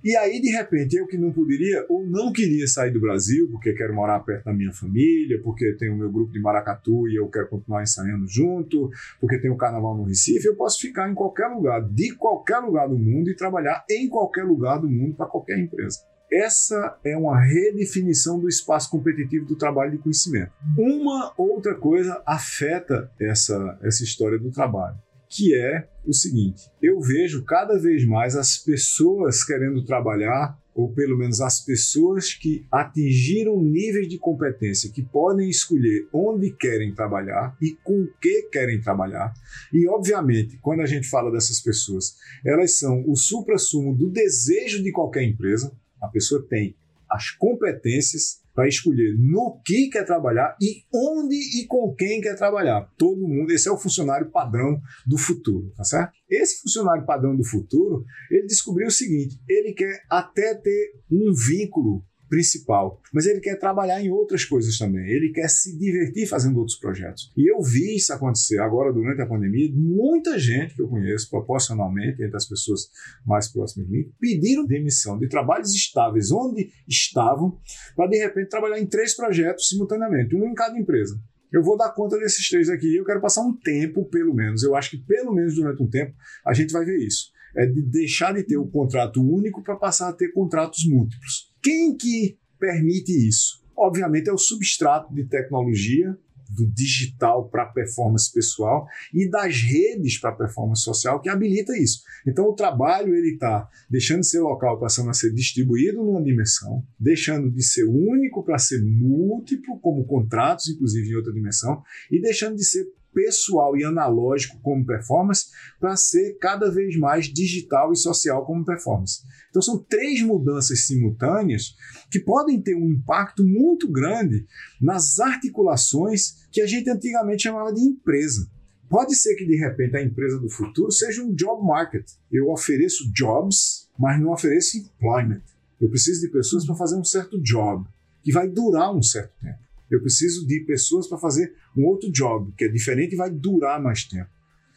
E aí, de repente, eu que não poderia ou não queria sair do Brasil, porque quero morar perto da minha família, porque tenho o meu grupo de maracatu e eu quero continuar ensaiando junto, porque tem o carnaval no Recife, eu posso ficar em qualquer lugar, de qualquer lugar do mundo e trabalhar em qualquer lugar do mundo para qualquer empresa. Essa é uma redefinição do espaço competitivo do trabalho de conhecimento. Uma outra coisa afeta essa, essa história do trabalho que é o seguinte: eu vejo cada vez mais as pessoas querendo trabalhar, ou pelo menos as pessoas que atingiram níveis de competência que podem escolher onde querem trabalhar e com que querem trabalhar. E, obviamente, quando a gente fala dessas pessoas, elas são o supra-sumo do desejo de qualquer empresa. A pessoa tem as competências para escolher no que quer trabalhar e onde e com quem quer trabalhar. Todo mundo, esse é o funcionário padrão do futuro, tá certo? Esse funcionário padrão do futuro, ele descobriu o seguinte: ele quer até ter um vínculo principal. Mas ele quer trabalhar em outras coisas também. Ele quer se divertir fazendo outros projetos. E eu vi isso acontecer agora durante a pandemia. Muita gente que eu conheço, proporcionalmente, entre as pessoas mais próximas de mim, pediram demissão de trabalhos estáveis onde estavam para de repente trabalhar em três projetos simultaneamente, um em cada empresa. Eu vou dar conta desses três aqui. Eu quero passar um tempo, pelo menos. Eu acho que pelo menos durante um tempo a gente vai ver isso. É de deixar de ter o contrato único para passar a ter contratos múltiplos. Quem que permite isso? Obviamente é o substrato de tecnologia do digital para performance pessoal e das redes para performance social que habilita isso. Então o trabalho ele está deixando de ser local, passando a ser distribuído numa dimensão, deixando de ser único para ser múltiplo, como contratos, inclusive em outra dimensão, e deixando de ser pessoal e analógico como performance para ser cada vez mais digital e social como performance. Então são três mudanças simultâneas que podem ter um impacto muito grande nas articulações que a gente antigamente chamava de empresa. Pode ser que de repente a empresa do futuro seja um job market. Eu ofereço jobs, mas não ofereço employment. Eu preciso de pessoas para fazer um certo job que vai durar um certo tempo. Eu preciso de pessoas para fazer um outro job, que é diferente e vai durar mais tempo.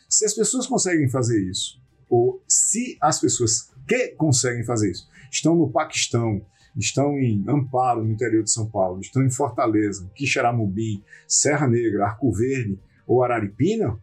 Se as pessoas conseguem fazer isso, ou se as pessoas que conseguem fazer isso estão no Paquistão, estão em Amparo, no interior de São Paulo, estão em Fortaleza, Quixeramobim, Serra Negra, Arco Verde ou Araripina,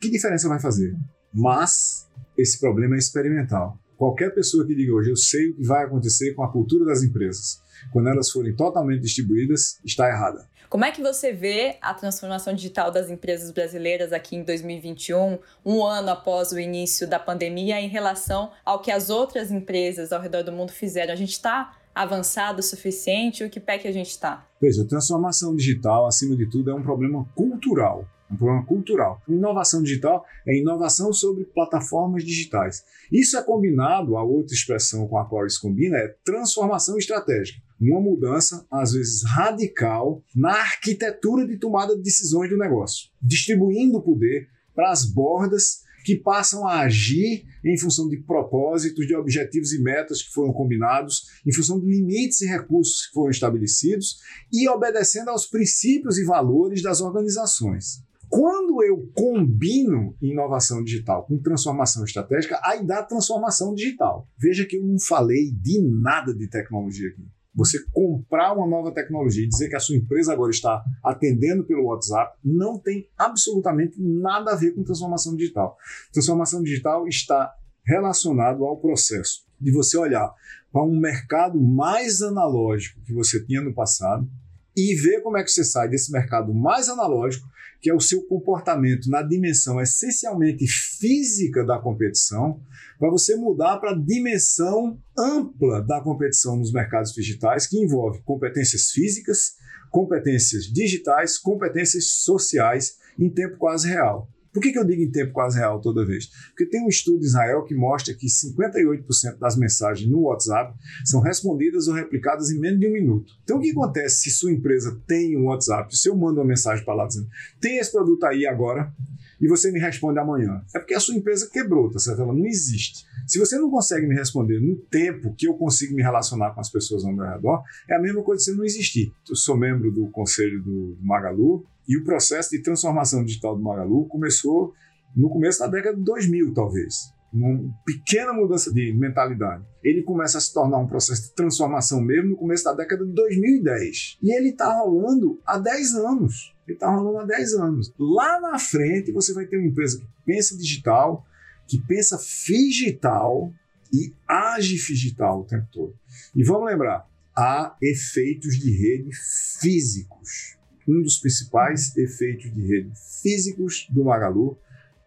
que diferença vai fazer? Mas esse problema é experimental. Qualquer pessoa que diga hoje, eu sei o que vai acontecer com a cultura das empresas quando elas forem totalmente distribuídas, está errada. Como é que você vê a transformação digital das empresas brasileiras aqui em 2021, um ano após o início da pandemia, em relação ao que as outras empresas ao redor do mundo fizeram? A gente está avançado o suficiente? O que pé que a gente está? Veja, a transformação digital, acima de tudo, é um problema cultural. Um problema cultural. Inovação digital é inovação sobre plataformas digitais. Isso é combinado, a outra expressão com a qual isso combina é transformação estratégica. Uma mudança, às vezes radical, na arquitetura de tomada de decisões do negócio, distribuindo o poder para as bordas que passam a agir em função de propósitos, de objetivos e metas que foram combinados, em função de limites e recursos que foram estabelecidos e obedecendo aos princípios e valores das organizações. Quando eu combino inovação digital com transformação estratégica, aí dá transformação digital. Veja que eu não falei de nada de tecnologia aqui. Você comprar uma nova tecnologia e dizer que a sua empresa agora está atendendo pelo WhatsApp não tem absolutamente nada a ver com transformação digital. Transformação digital está relacionado ao processo de você olhar para um mercado mais analógico que você tinha no passado e ver como é que você sai desse mercado mais analógico, que é o seu comportamento na dimensão essencialmente física da competição, para você mudar para a dimensão ampla da competição nos mercados digitais, que envolve competências físicas, competências digitais, competências sociais em tempo quase real. Por que, que eu digo em tempo quase real toda vez? Porque tem um estudo de Israel que mostra que 58% das mensagens no WhatsApp são respondidas ou replicadas em menos de um minuto. Então, o que acontece se sua empresa tem um WhatsApp, se eu mando uma mensagem para lá dizendo tem esse produto aí agora, e você me responde amanhã. É porque a sua empresa quebrou, tá certo? Ela não existe. Se você não consegue me responder no tempo que eu consigo me relacionar com as pessoas ao meu redor, é a mesma coisa de você não existir. Eu sou membro do conselho do Magalu e o processo de transformação digital do Magalu começou no começo da década de 2000, talvez uma pequena mudança de mentalidade. Ele começa a se tornar um processo de transformação mesmo no começo da década de 2010. E ele está rolando há 10 anos. Ele está rolando há 10 anos. Lá na frente você vai ter uma empresa que pensa digital, que pensa digital e age digital o tempo todo. E vamos lembrar, há efeitos de rede físicos. Um dos principais efeitos de rede físicos do Magalu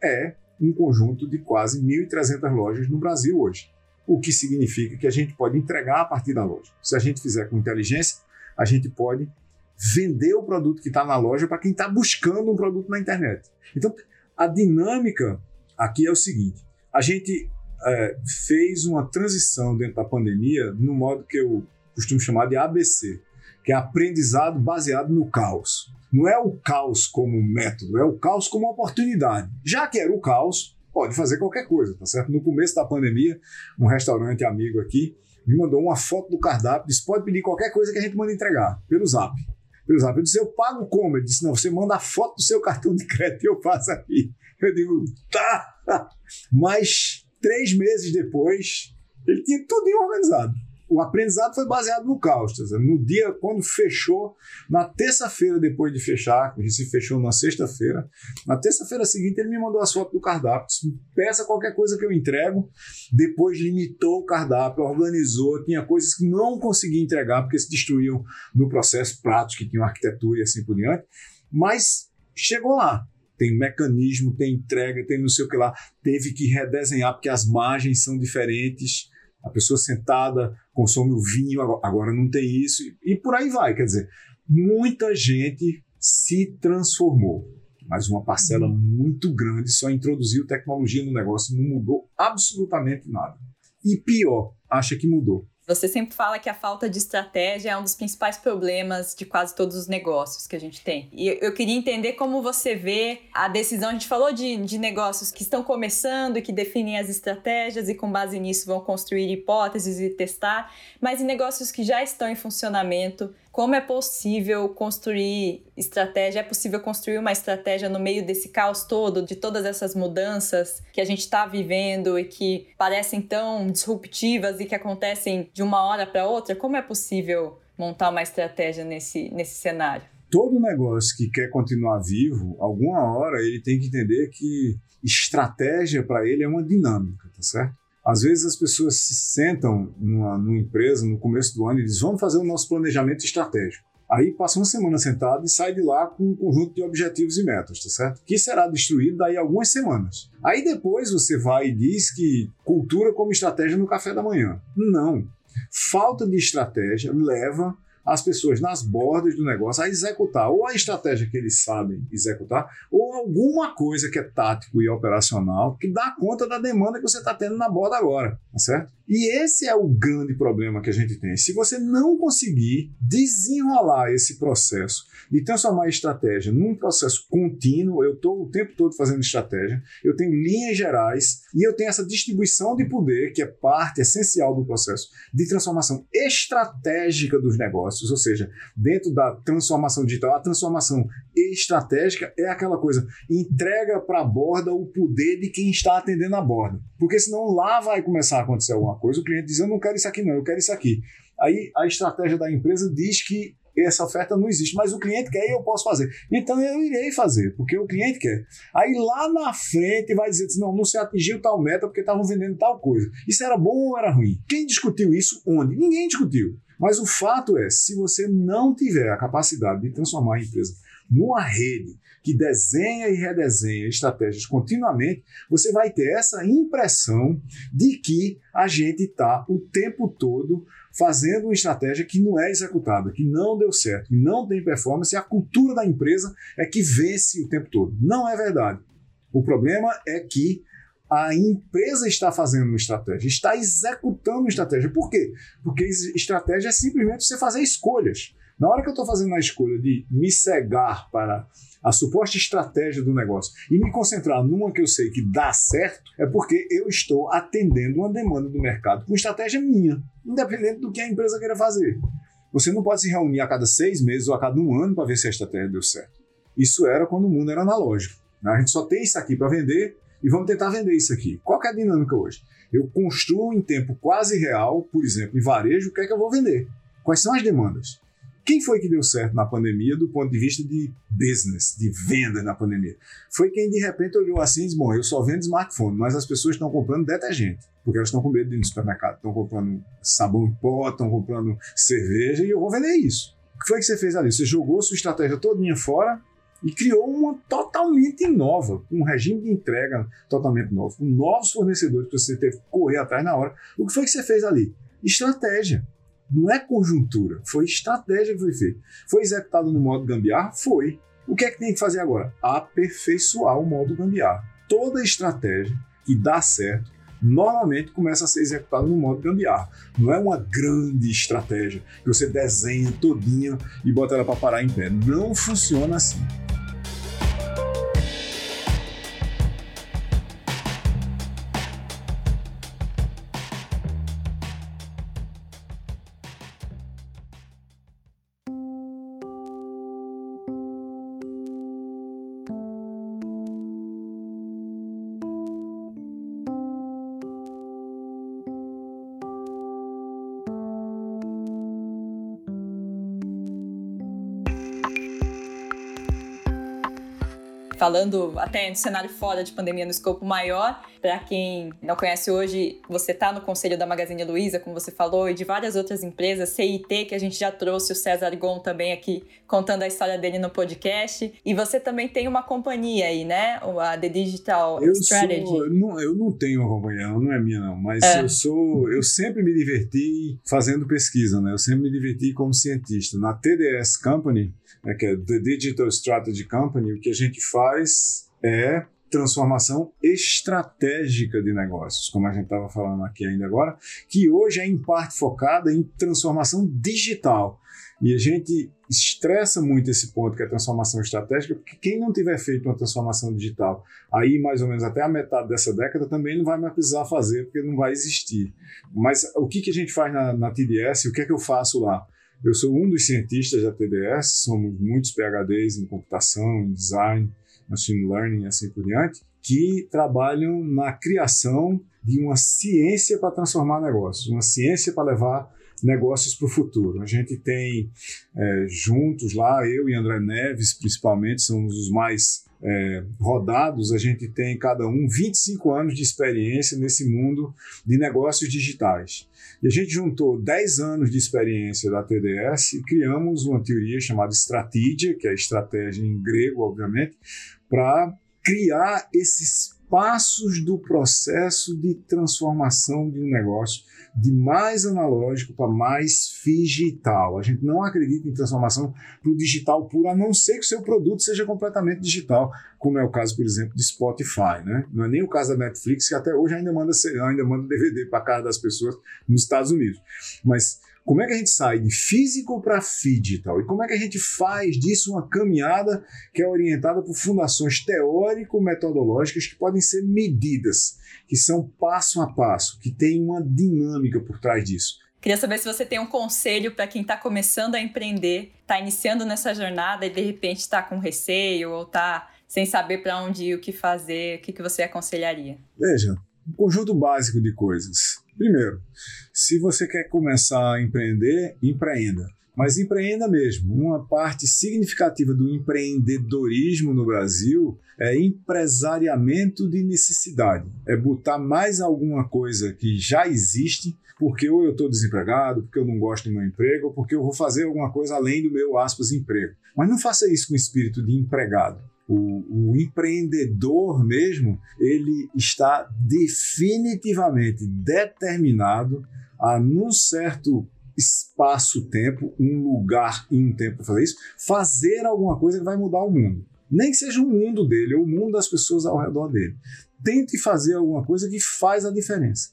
é um conjunto de quase 1.300 lojas no Brasil hoje. O que significa que a gente pode entregar a partir da loja. Se a gente fizer com inteligência, a gente pode vender o produto que está na loja para quem está buscando um produto na internet. Então, a dinâmica aqui é o seguinte: a gente é, fez uma transição dentro da pandemia no modo que eu costumo chamar de ABC, que é aprendizado baseado no caos. Não é o caos como método, é o caos como oportunidade. Já que era o caos, pode fazer qualquer coisa, tá certo? No começo da pandemia, um restaurante amigo aqui me mandou uma foto do cardápio, disse: pode pedir qualquer coisa que a gente manda entregar, pelo zap. Pelo zap. Eu disse: eu pago como? Ele disse: não, você manda a foto do seu cartão de crédito e eu faço aqui. Eu digo: tá. Mas três meses depois, ele tinha tudo organizado o aprendizado foi baseado no caos. Tá no dia, quando fechou, na terça-feira, depois de fechar, a gente se fechou na sexta-feira, na terça-feira seguinte ele me mandou as fotos do cardápio, peça qualquer coisa que eu entrego, depois limitou o cardápio, organizou, tinha coisas que não conseguia entregar porque se destruíam no processo, pratos que tinham arquitetura e assim por diante, mas chegou lá, tem mecanismo, tem entrega, tem não sei o que lá. Teve que redesenhar porque as margens são diferentes a pessoa sentada consome o vinho, agora não tem isso, e por aí vai. Quer dizer, muita gente se transformou, mas uma parcela muito grande só introduziu tecnologia no negócio e não mudou absolutamente nada. E pior, acha que mudou. Você sempre fala que a falta de estratégia é um dos principais problemas de quase todos os negócios que a gente tem. E eu queria entender como você vê a decisão. A gente falou de, de negócios que estão começando e que definem as estratégias e, com base nisso, vão construir hipóteses e testar, mas em negócios que já estão em funcionamento, como é possível construir estratégia? É possível construir uma estratégia no meio desse caos todo, de todas essas mudanças que a gente está vivendo e que parecem tão disruptivas e que acontecem de uma hora para outra? Como é possível montar uma estratégia nesse, nesse cenário? Todo negócio que quer continuar vivo, alguma hora ele tem que entender que estratégia para ele é uma dinâmica, tá certo? Às vezes as pessoas se sentam numa, numa empresa no começo do ano e dizem: vamos fazer o nosso planejamento estratégico. Aí passa uma semana sentado e sai de lá com um conjunto de objetivos e metas, tá certo? Que será destruído daí algumas semanas. Aí depois você vai e diz que cultura como estratégia no café da manhã. Não. Falta de estratégia leva as pessoas nas bordas do negócio a executar ou a estratégia que eles sabem executar, ou alguma coisa que é tático e operacional que dá conta da demanda que você está tendo na borda agora, tá certo? E esse é o grande problema que a gente tem. Se você não conseguir desenrolar esse processo de transformar a estratégia num processo contínuo, eu estou o tempo todo fazendo estratégia, eu tenho linhas gerais e eu tenho essa distribuição de poder, que é parte essencial do processo de transformação estratégica dos negócios, ou seja, dentro da transformação digital, a transformação estratégica é aquela coisa, entrega para a borda o poder de quem está atendendo a borda. Porque senão lá vai começar a acontecer alguma coisa, o cliente diz: Eu não quero isso aqui, não, eu quero isso aqui. Aí a estratégia da empresa diz que essa oferta não existe, mas o cliente quer e eu posso fazer. Então eu irei fazer, porque o cliente quer. Aí lá na frente vai dizer: Não, não se atingiu tal meta porque estavam vendendo tal coisa. Isso era bom ou era ruim? Quem discutiu isso? Onde? Ninguém discutiu. Mas o fato é, se você não tiver a capacidade de transformar a empresa numa rede que desenha e redesenha estratégias continuamente, você vai ter essa impressão de que a gente está o tempo todo fazendo uma estratégia que não é executada, que não deu certo, que não tem performance, e a cultura da empresa é que vence o tempo todo. Não é verdade. O problema é que a empresa está fazendo uma estratégia, está executando uma estratégia. Por quê? Porque estratégia é simplesmente você fazer escolhas. Na hora que eu estou fazendo a escolha de me cegar para a suposta estratégia do negócio e me concentrar numa que eu sei que dá certo, é porque eu estou atendendo uma demanda do mercado com estratégia minha, independente do que a empresa queira fazer. Você não pode se reunir a cada seis meses ou a cada um ano para ver se a estratégia deu certo. Isso era quando o mundo era analógico. Né? A gente só tem isso aqui para vender e vamos tentar vender isso aqui. Qual é a dinâmica hoje? Eu construo em tempo quase real, por exemplo, em varejo, o que é que eu vou vender? Quais são as demandas? Quem foi que deu certo na pandemia do ponto de vista de business, de venda na pandemia? Foi quem de repente olhou assim e disse: Bom, eu só vendo smartphone, mas as pessoas estão comprando detergente, porque elas estão com medo de ir no supermercado, estão comprando sabão em pó, estão comprando cerveja e eu vou vender isso. O que foi que você fez ali? Você jogou sua estratégia todinha fora e criou uma totalmente nova, um regime de entrega totalmente novo, com novos fornecedores que você teve que correr atrás na hora. O que foi que você fez ali? Estratégia. Não é conjuntura, foi estratégia que foi feita. Foi executado no modo gambiarra? Foi. O que é que tem que fazer agora? Aperfeiçoar o modo gambiarra. Toda estratégia que dá certo normalmente começa a ser executada no modo gambiarra. Não é uma grande estratégia que você desenha todinha e bota ela para parar em pé. Não funciona assim. Falando até do cenário fora de pandemia no escopo maior. Para quem não conhece hoje, você está no conselho da Magazine Luiza, como você falou, e de várias outras empresas, CIT, que a gente já trouxe o César Gon também aqui contando a história dele no podcast. E você também tem uma companhia aí, né? A The Digital eu Strategy. Sou, eu, não, eu não tenho uma companhia, não é minha não, mas é. eu sou, eu sempre me diverti fazendo pesquisa, né? Eu sempre me diverti como cientista. Na TDS Company, né, que é The Digital Strategy Company, o que a gente faz é transformação estratégica de negócios, como a gente estava falando aqui ainda agora, que hoje é em parte focada em transformação digital. E a gente estressa muito esse ponto que é a transformação estratégica, porque quem não tiver feito uma transformação digital aí mais ou menos até a metade dessa década também não vai mais precisar fazer, porque não vai existir. Mas o que, que a gente faz na, na TDS, o que é que eu faço lá? Eu sou um dos cientistas da TDS, somos muitos PhDs em computação, em design, machine learning e assim por diante, que trabalham na criação de uma ciência para transformar negócios, uma ciência para levar negócios para o futuro. A gente tem é, juntos lá, eu e André Neves, principalmente, somos os mais é, rodados, a gente tem cada um 25 anos de experiência nesse mundo de negócios digitais. E a gente juntou 10 anos de experiência da TDS e criamos uma teoria chamada estratégia, que é estratégia em grego, obviamente, para criar esses passos do processo de transformação de um negócio de mais analógico para mais digital. A gente não acredita em transformação para o digital puro, a não ser que o seu produto seja completamente digital, como é o caso, por exemplo, de Spotify. Né? Não é nem o caso da Netflix, que até hoje ainda manda, ainda manda DVD para casa das pessoas nos Estados Unidos. Mas como é que a gente sai de físico para digital? E como é que a gente faz disso uma caminhada que é orientada por fundações teórico-metodológicas que podem ser medidas, que são passo a passo, que tem uma dinâmica por trás disso? Queria saber se você tem um conselho para quem está começando a empreender, está iniciando nessa jornada e de repente está com receio ou está sem saber para onde ir, o que fazer, o que, que você aconselharia? Veja, um conjunto básico de coisas. Primeiro, se você quer começar a empreender, empreenda. Mas empreenda mesmo. Uma parte significativa do empreendedorismo no Brasil é empresariamento de necessidade. É botar mais alguma coisa que já existe, porque ou eu estou desempregado, porque eu não gosto do meu emprego, ou porque eu vou fazer alguma coisa além do meu aspas emprego. Mas não faça isso com espírito de empregado. O, o, empreendedor mesmo, ele está definitivamente determinado a, num certo espaço-tempo, um lugar e um tempo para fazer isso, fazer alguma coisa que vai mudar o mundo. Nem que seja o mundo dele ou o mundo das pessoas ao redor dele. Tente fazer alguma coisa que faz a diferença.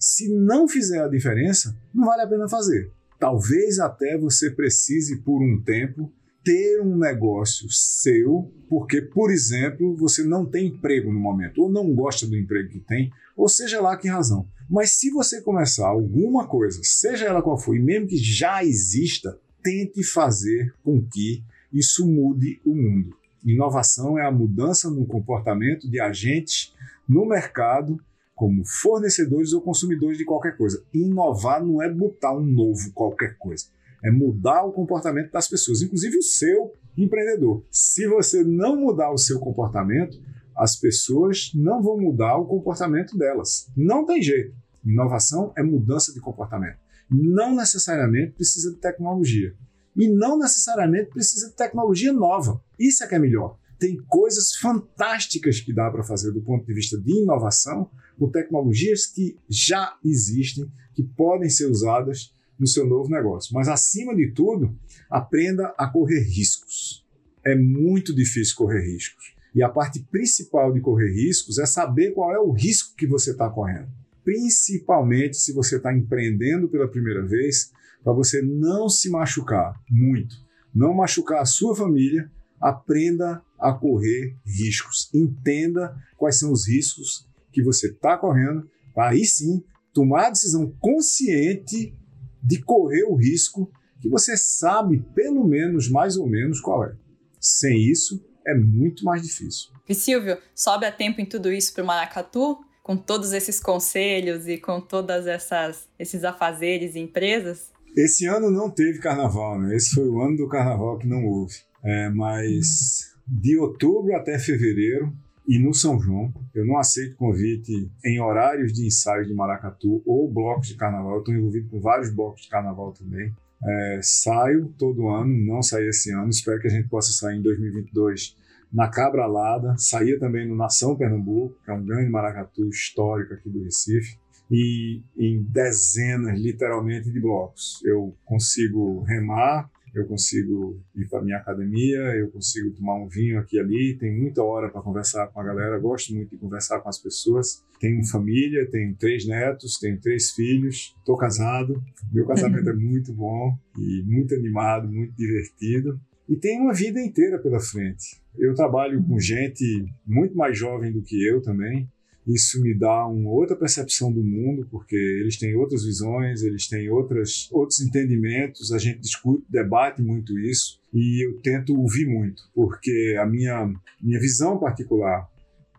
Se não fizer a diferença, não vale a pena fazer. Talvez até você precise, por um tempo, ter um negócio seu, porque, por exemplo, você não tem emprego no momento, ou não gosta do emprego que tem, ou seja lá que razão. Mas se você começar alguma coisa, seja ela qual for, e mesmo que já exista, tente fazer com que isso mude o mundo. Inovação é a mudança no comportamento de agentes no mercado, como fornecedores ou consumidores de qualquer coisa. Inovar não é botar um novo qualquer coisa é mudar o comportamento das pessoas, inclusive o seu empreendedor. Se você não mudar o seu comportamento, as pessoas não vão mudar o comportamento delas. Não tem jeito. Inovação é mudança de comportamento. Não necessariamente precisa de tecnologia. E não necessariamente precisa de tecnologia nova. Isso é que é melhor. Tem coisas fantásticas que dá para fazer do ponto de vista de inovação com tecnologias que já existem, que podem ser usadas no seu novo negócio. Mas, acima de tudo, aprenda a correr riscos. É muito difícil correr riscos. E a parte principal de correr riscos é saber qual é o risco que você está correndo. Principalmente se você está empreendendo pela primeira vez, para você não se machucar muito, não machucar a sua família, aprenda a correr riscos. Entenda quais são os riscos que você está correndo, para aí sim tomar a decisão consciente de correr o risco que você sabe, pelo menos, mais ou menos, qual é. Sem isso, é muito mais difícil. E Silvio, sobe a tempo em tudo isso para o Maracatu? Com todos esses conselhos e com todas essas esses afazeres e empresas? Esse ano não teve carnaval, né? Esse foi o ano do carnaval que não houve. É, mas de outubro até fevereiro e no São João. Eu não aceito convite em horários de ensaio de maracatu ou blocos de carnaval. Eu estou envolvido com vários blocos de carnaval também. É, saio todo ano, não saí esse ano. Espero que a gente possa sair em 2022 na Cabra Alada. Saía também no Nação Pernambuco, que é um grande maracatu histórico aqui do Recife. E em dezenas, literalmente, de blocos. Eu consigo remar eu consigo ir para minha academia, eu consigo tomar um vinho aqui e ali, tem muita hora para conversar com a galera, gosto muito de conversar com as pessoas. Tenho família, tenho três netos, tenho três filhos, estou casado, meu casamento é muito bom e muito animado, muito divertido. E tenho uma vida inteira pela frente. Eu trabalho com gente muito mais jovem do que eu também, isso me dá uma outra percepção do mundo, porque eles têm outras visões, eles têm outras, outros entendimentos, a gente discute, debate muito isso, e eu tento ouvir muito, porque a minha, minha visão particular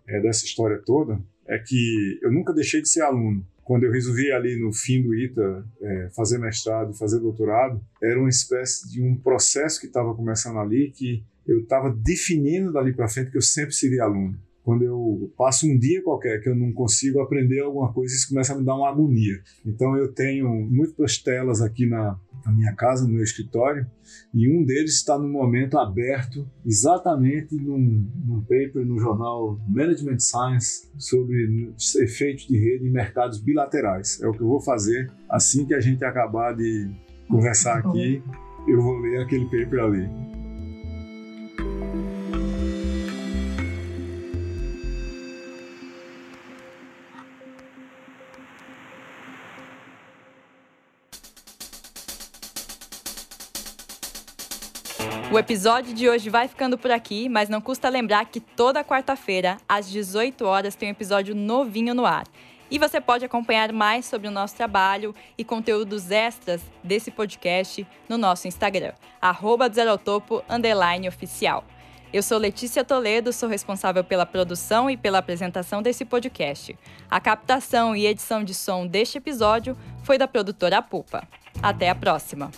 é, dessa história toda é que eu nunca deixei de ser aluno. Quando eu resolvi ali no fim do ITA é, fazer mestrado, fazer doutorado, era uma espécie de um processo que estava começando ali que eu estava definindo dali para frente que eu sempre seria aluno quando eu passo um dia qualquer que eu não consigo aprender alguma coisa, isso começa a me dar uma agonia. Então eu tenho múltiplas telas aqui na, na minha casa, no meu escritório, e um deles está no momento aberto exatamente num, num paper no jornal Management Science sobre efeitos de rede em mercados bilaterais. É o que eu vou fazer assim que a gente acabar de conversar aqui, eu vou ler aquele paper ali. O episódio de hoje vai ficando por aqui, mas não custa lembrar que toda quarta-feira, às 18 horas, tem um episódio novinho no ar. E você pode acompanhar mais sobre o nosso trabalho e conteúdos extras desse podcast no nosso Instagram, arroba oficial. Eu sou Letícia Toledo, sou responsável pela produção e pela apresentação desse podcast. A captação e edição de som deste episódio foi da produtora Pupa. Até a próxima!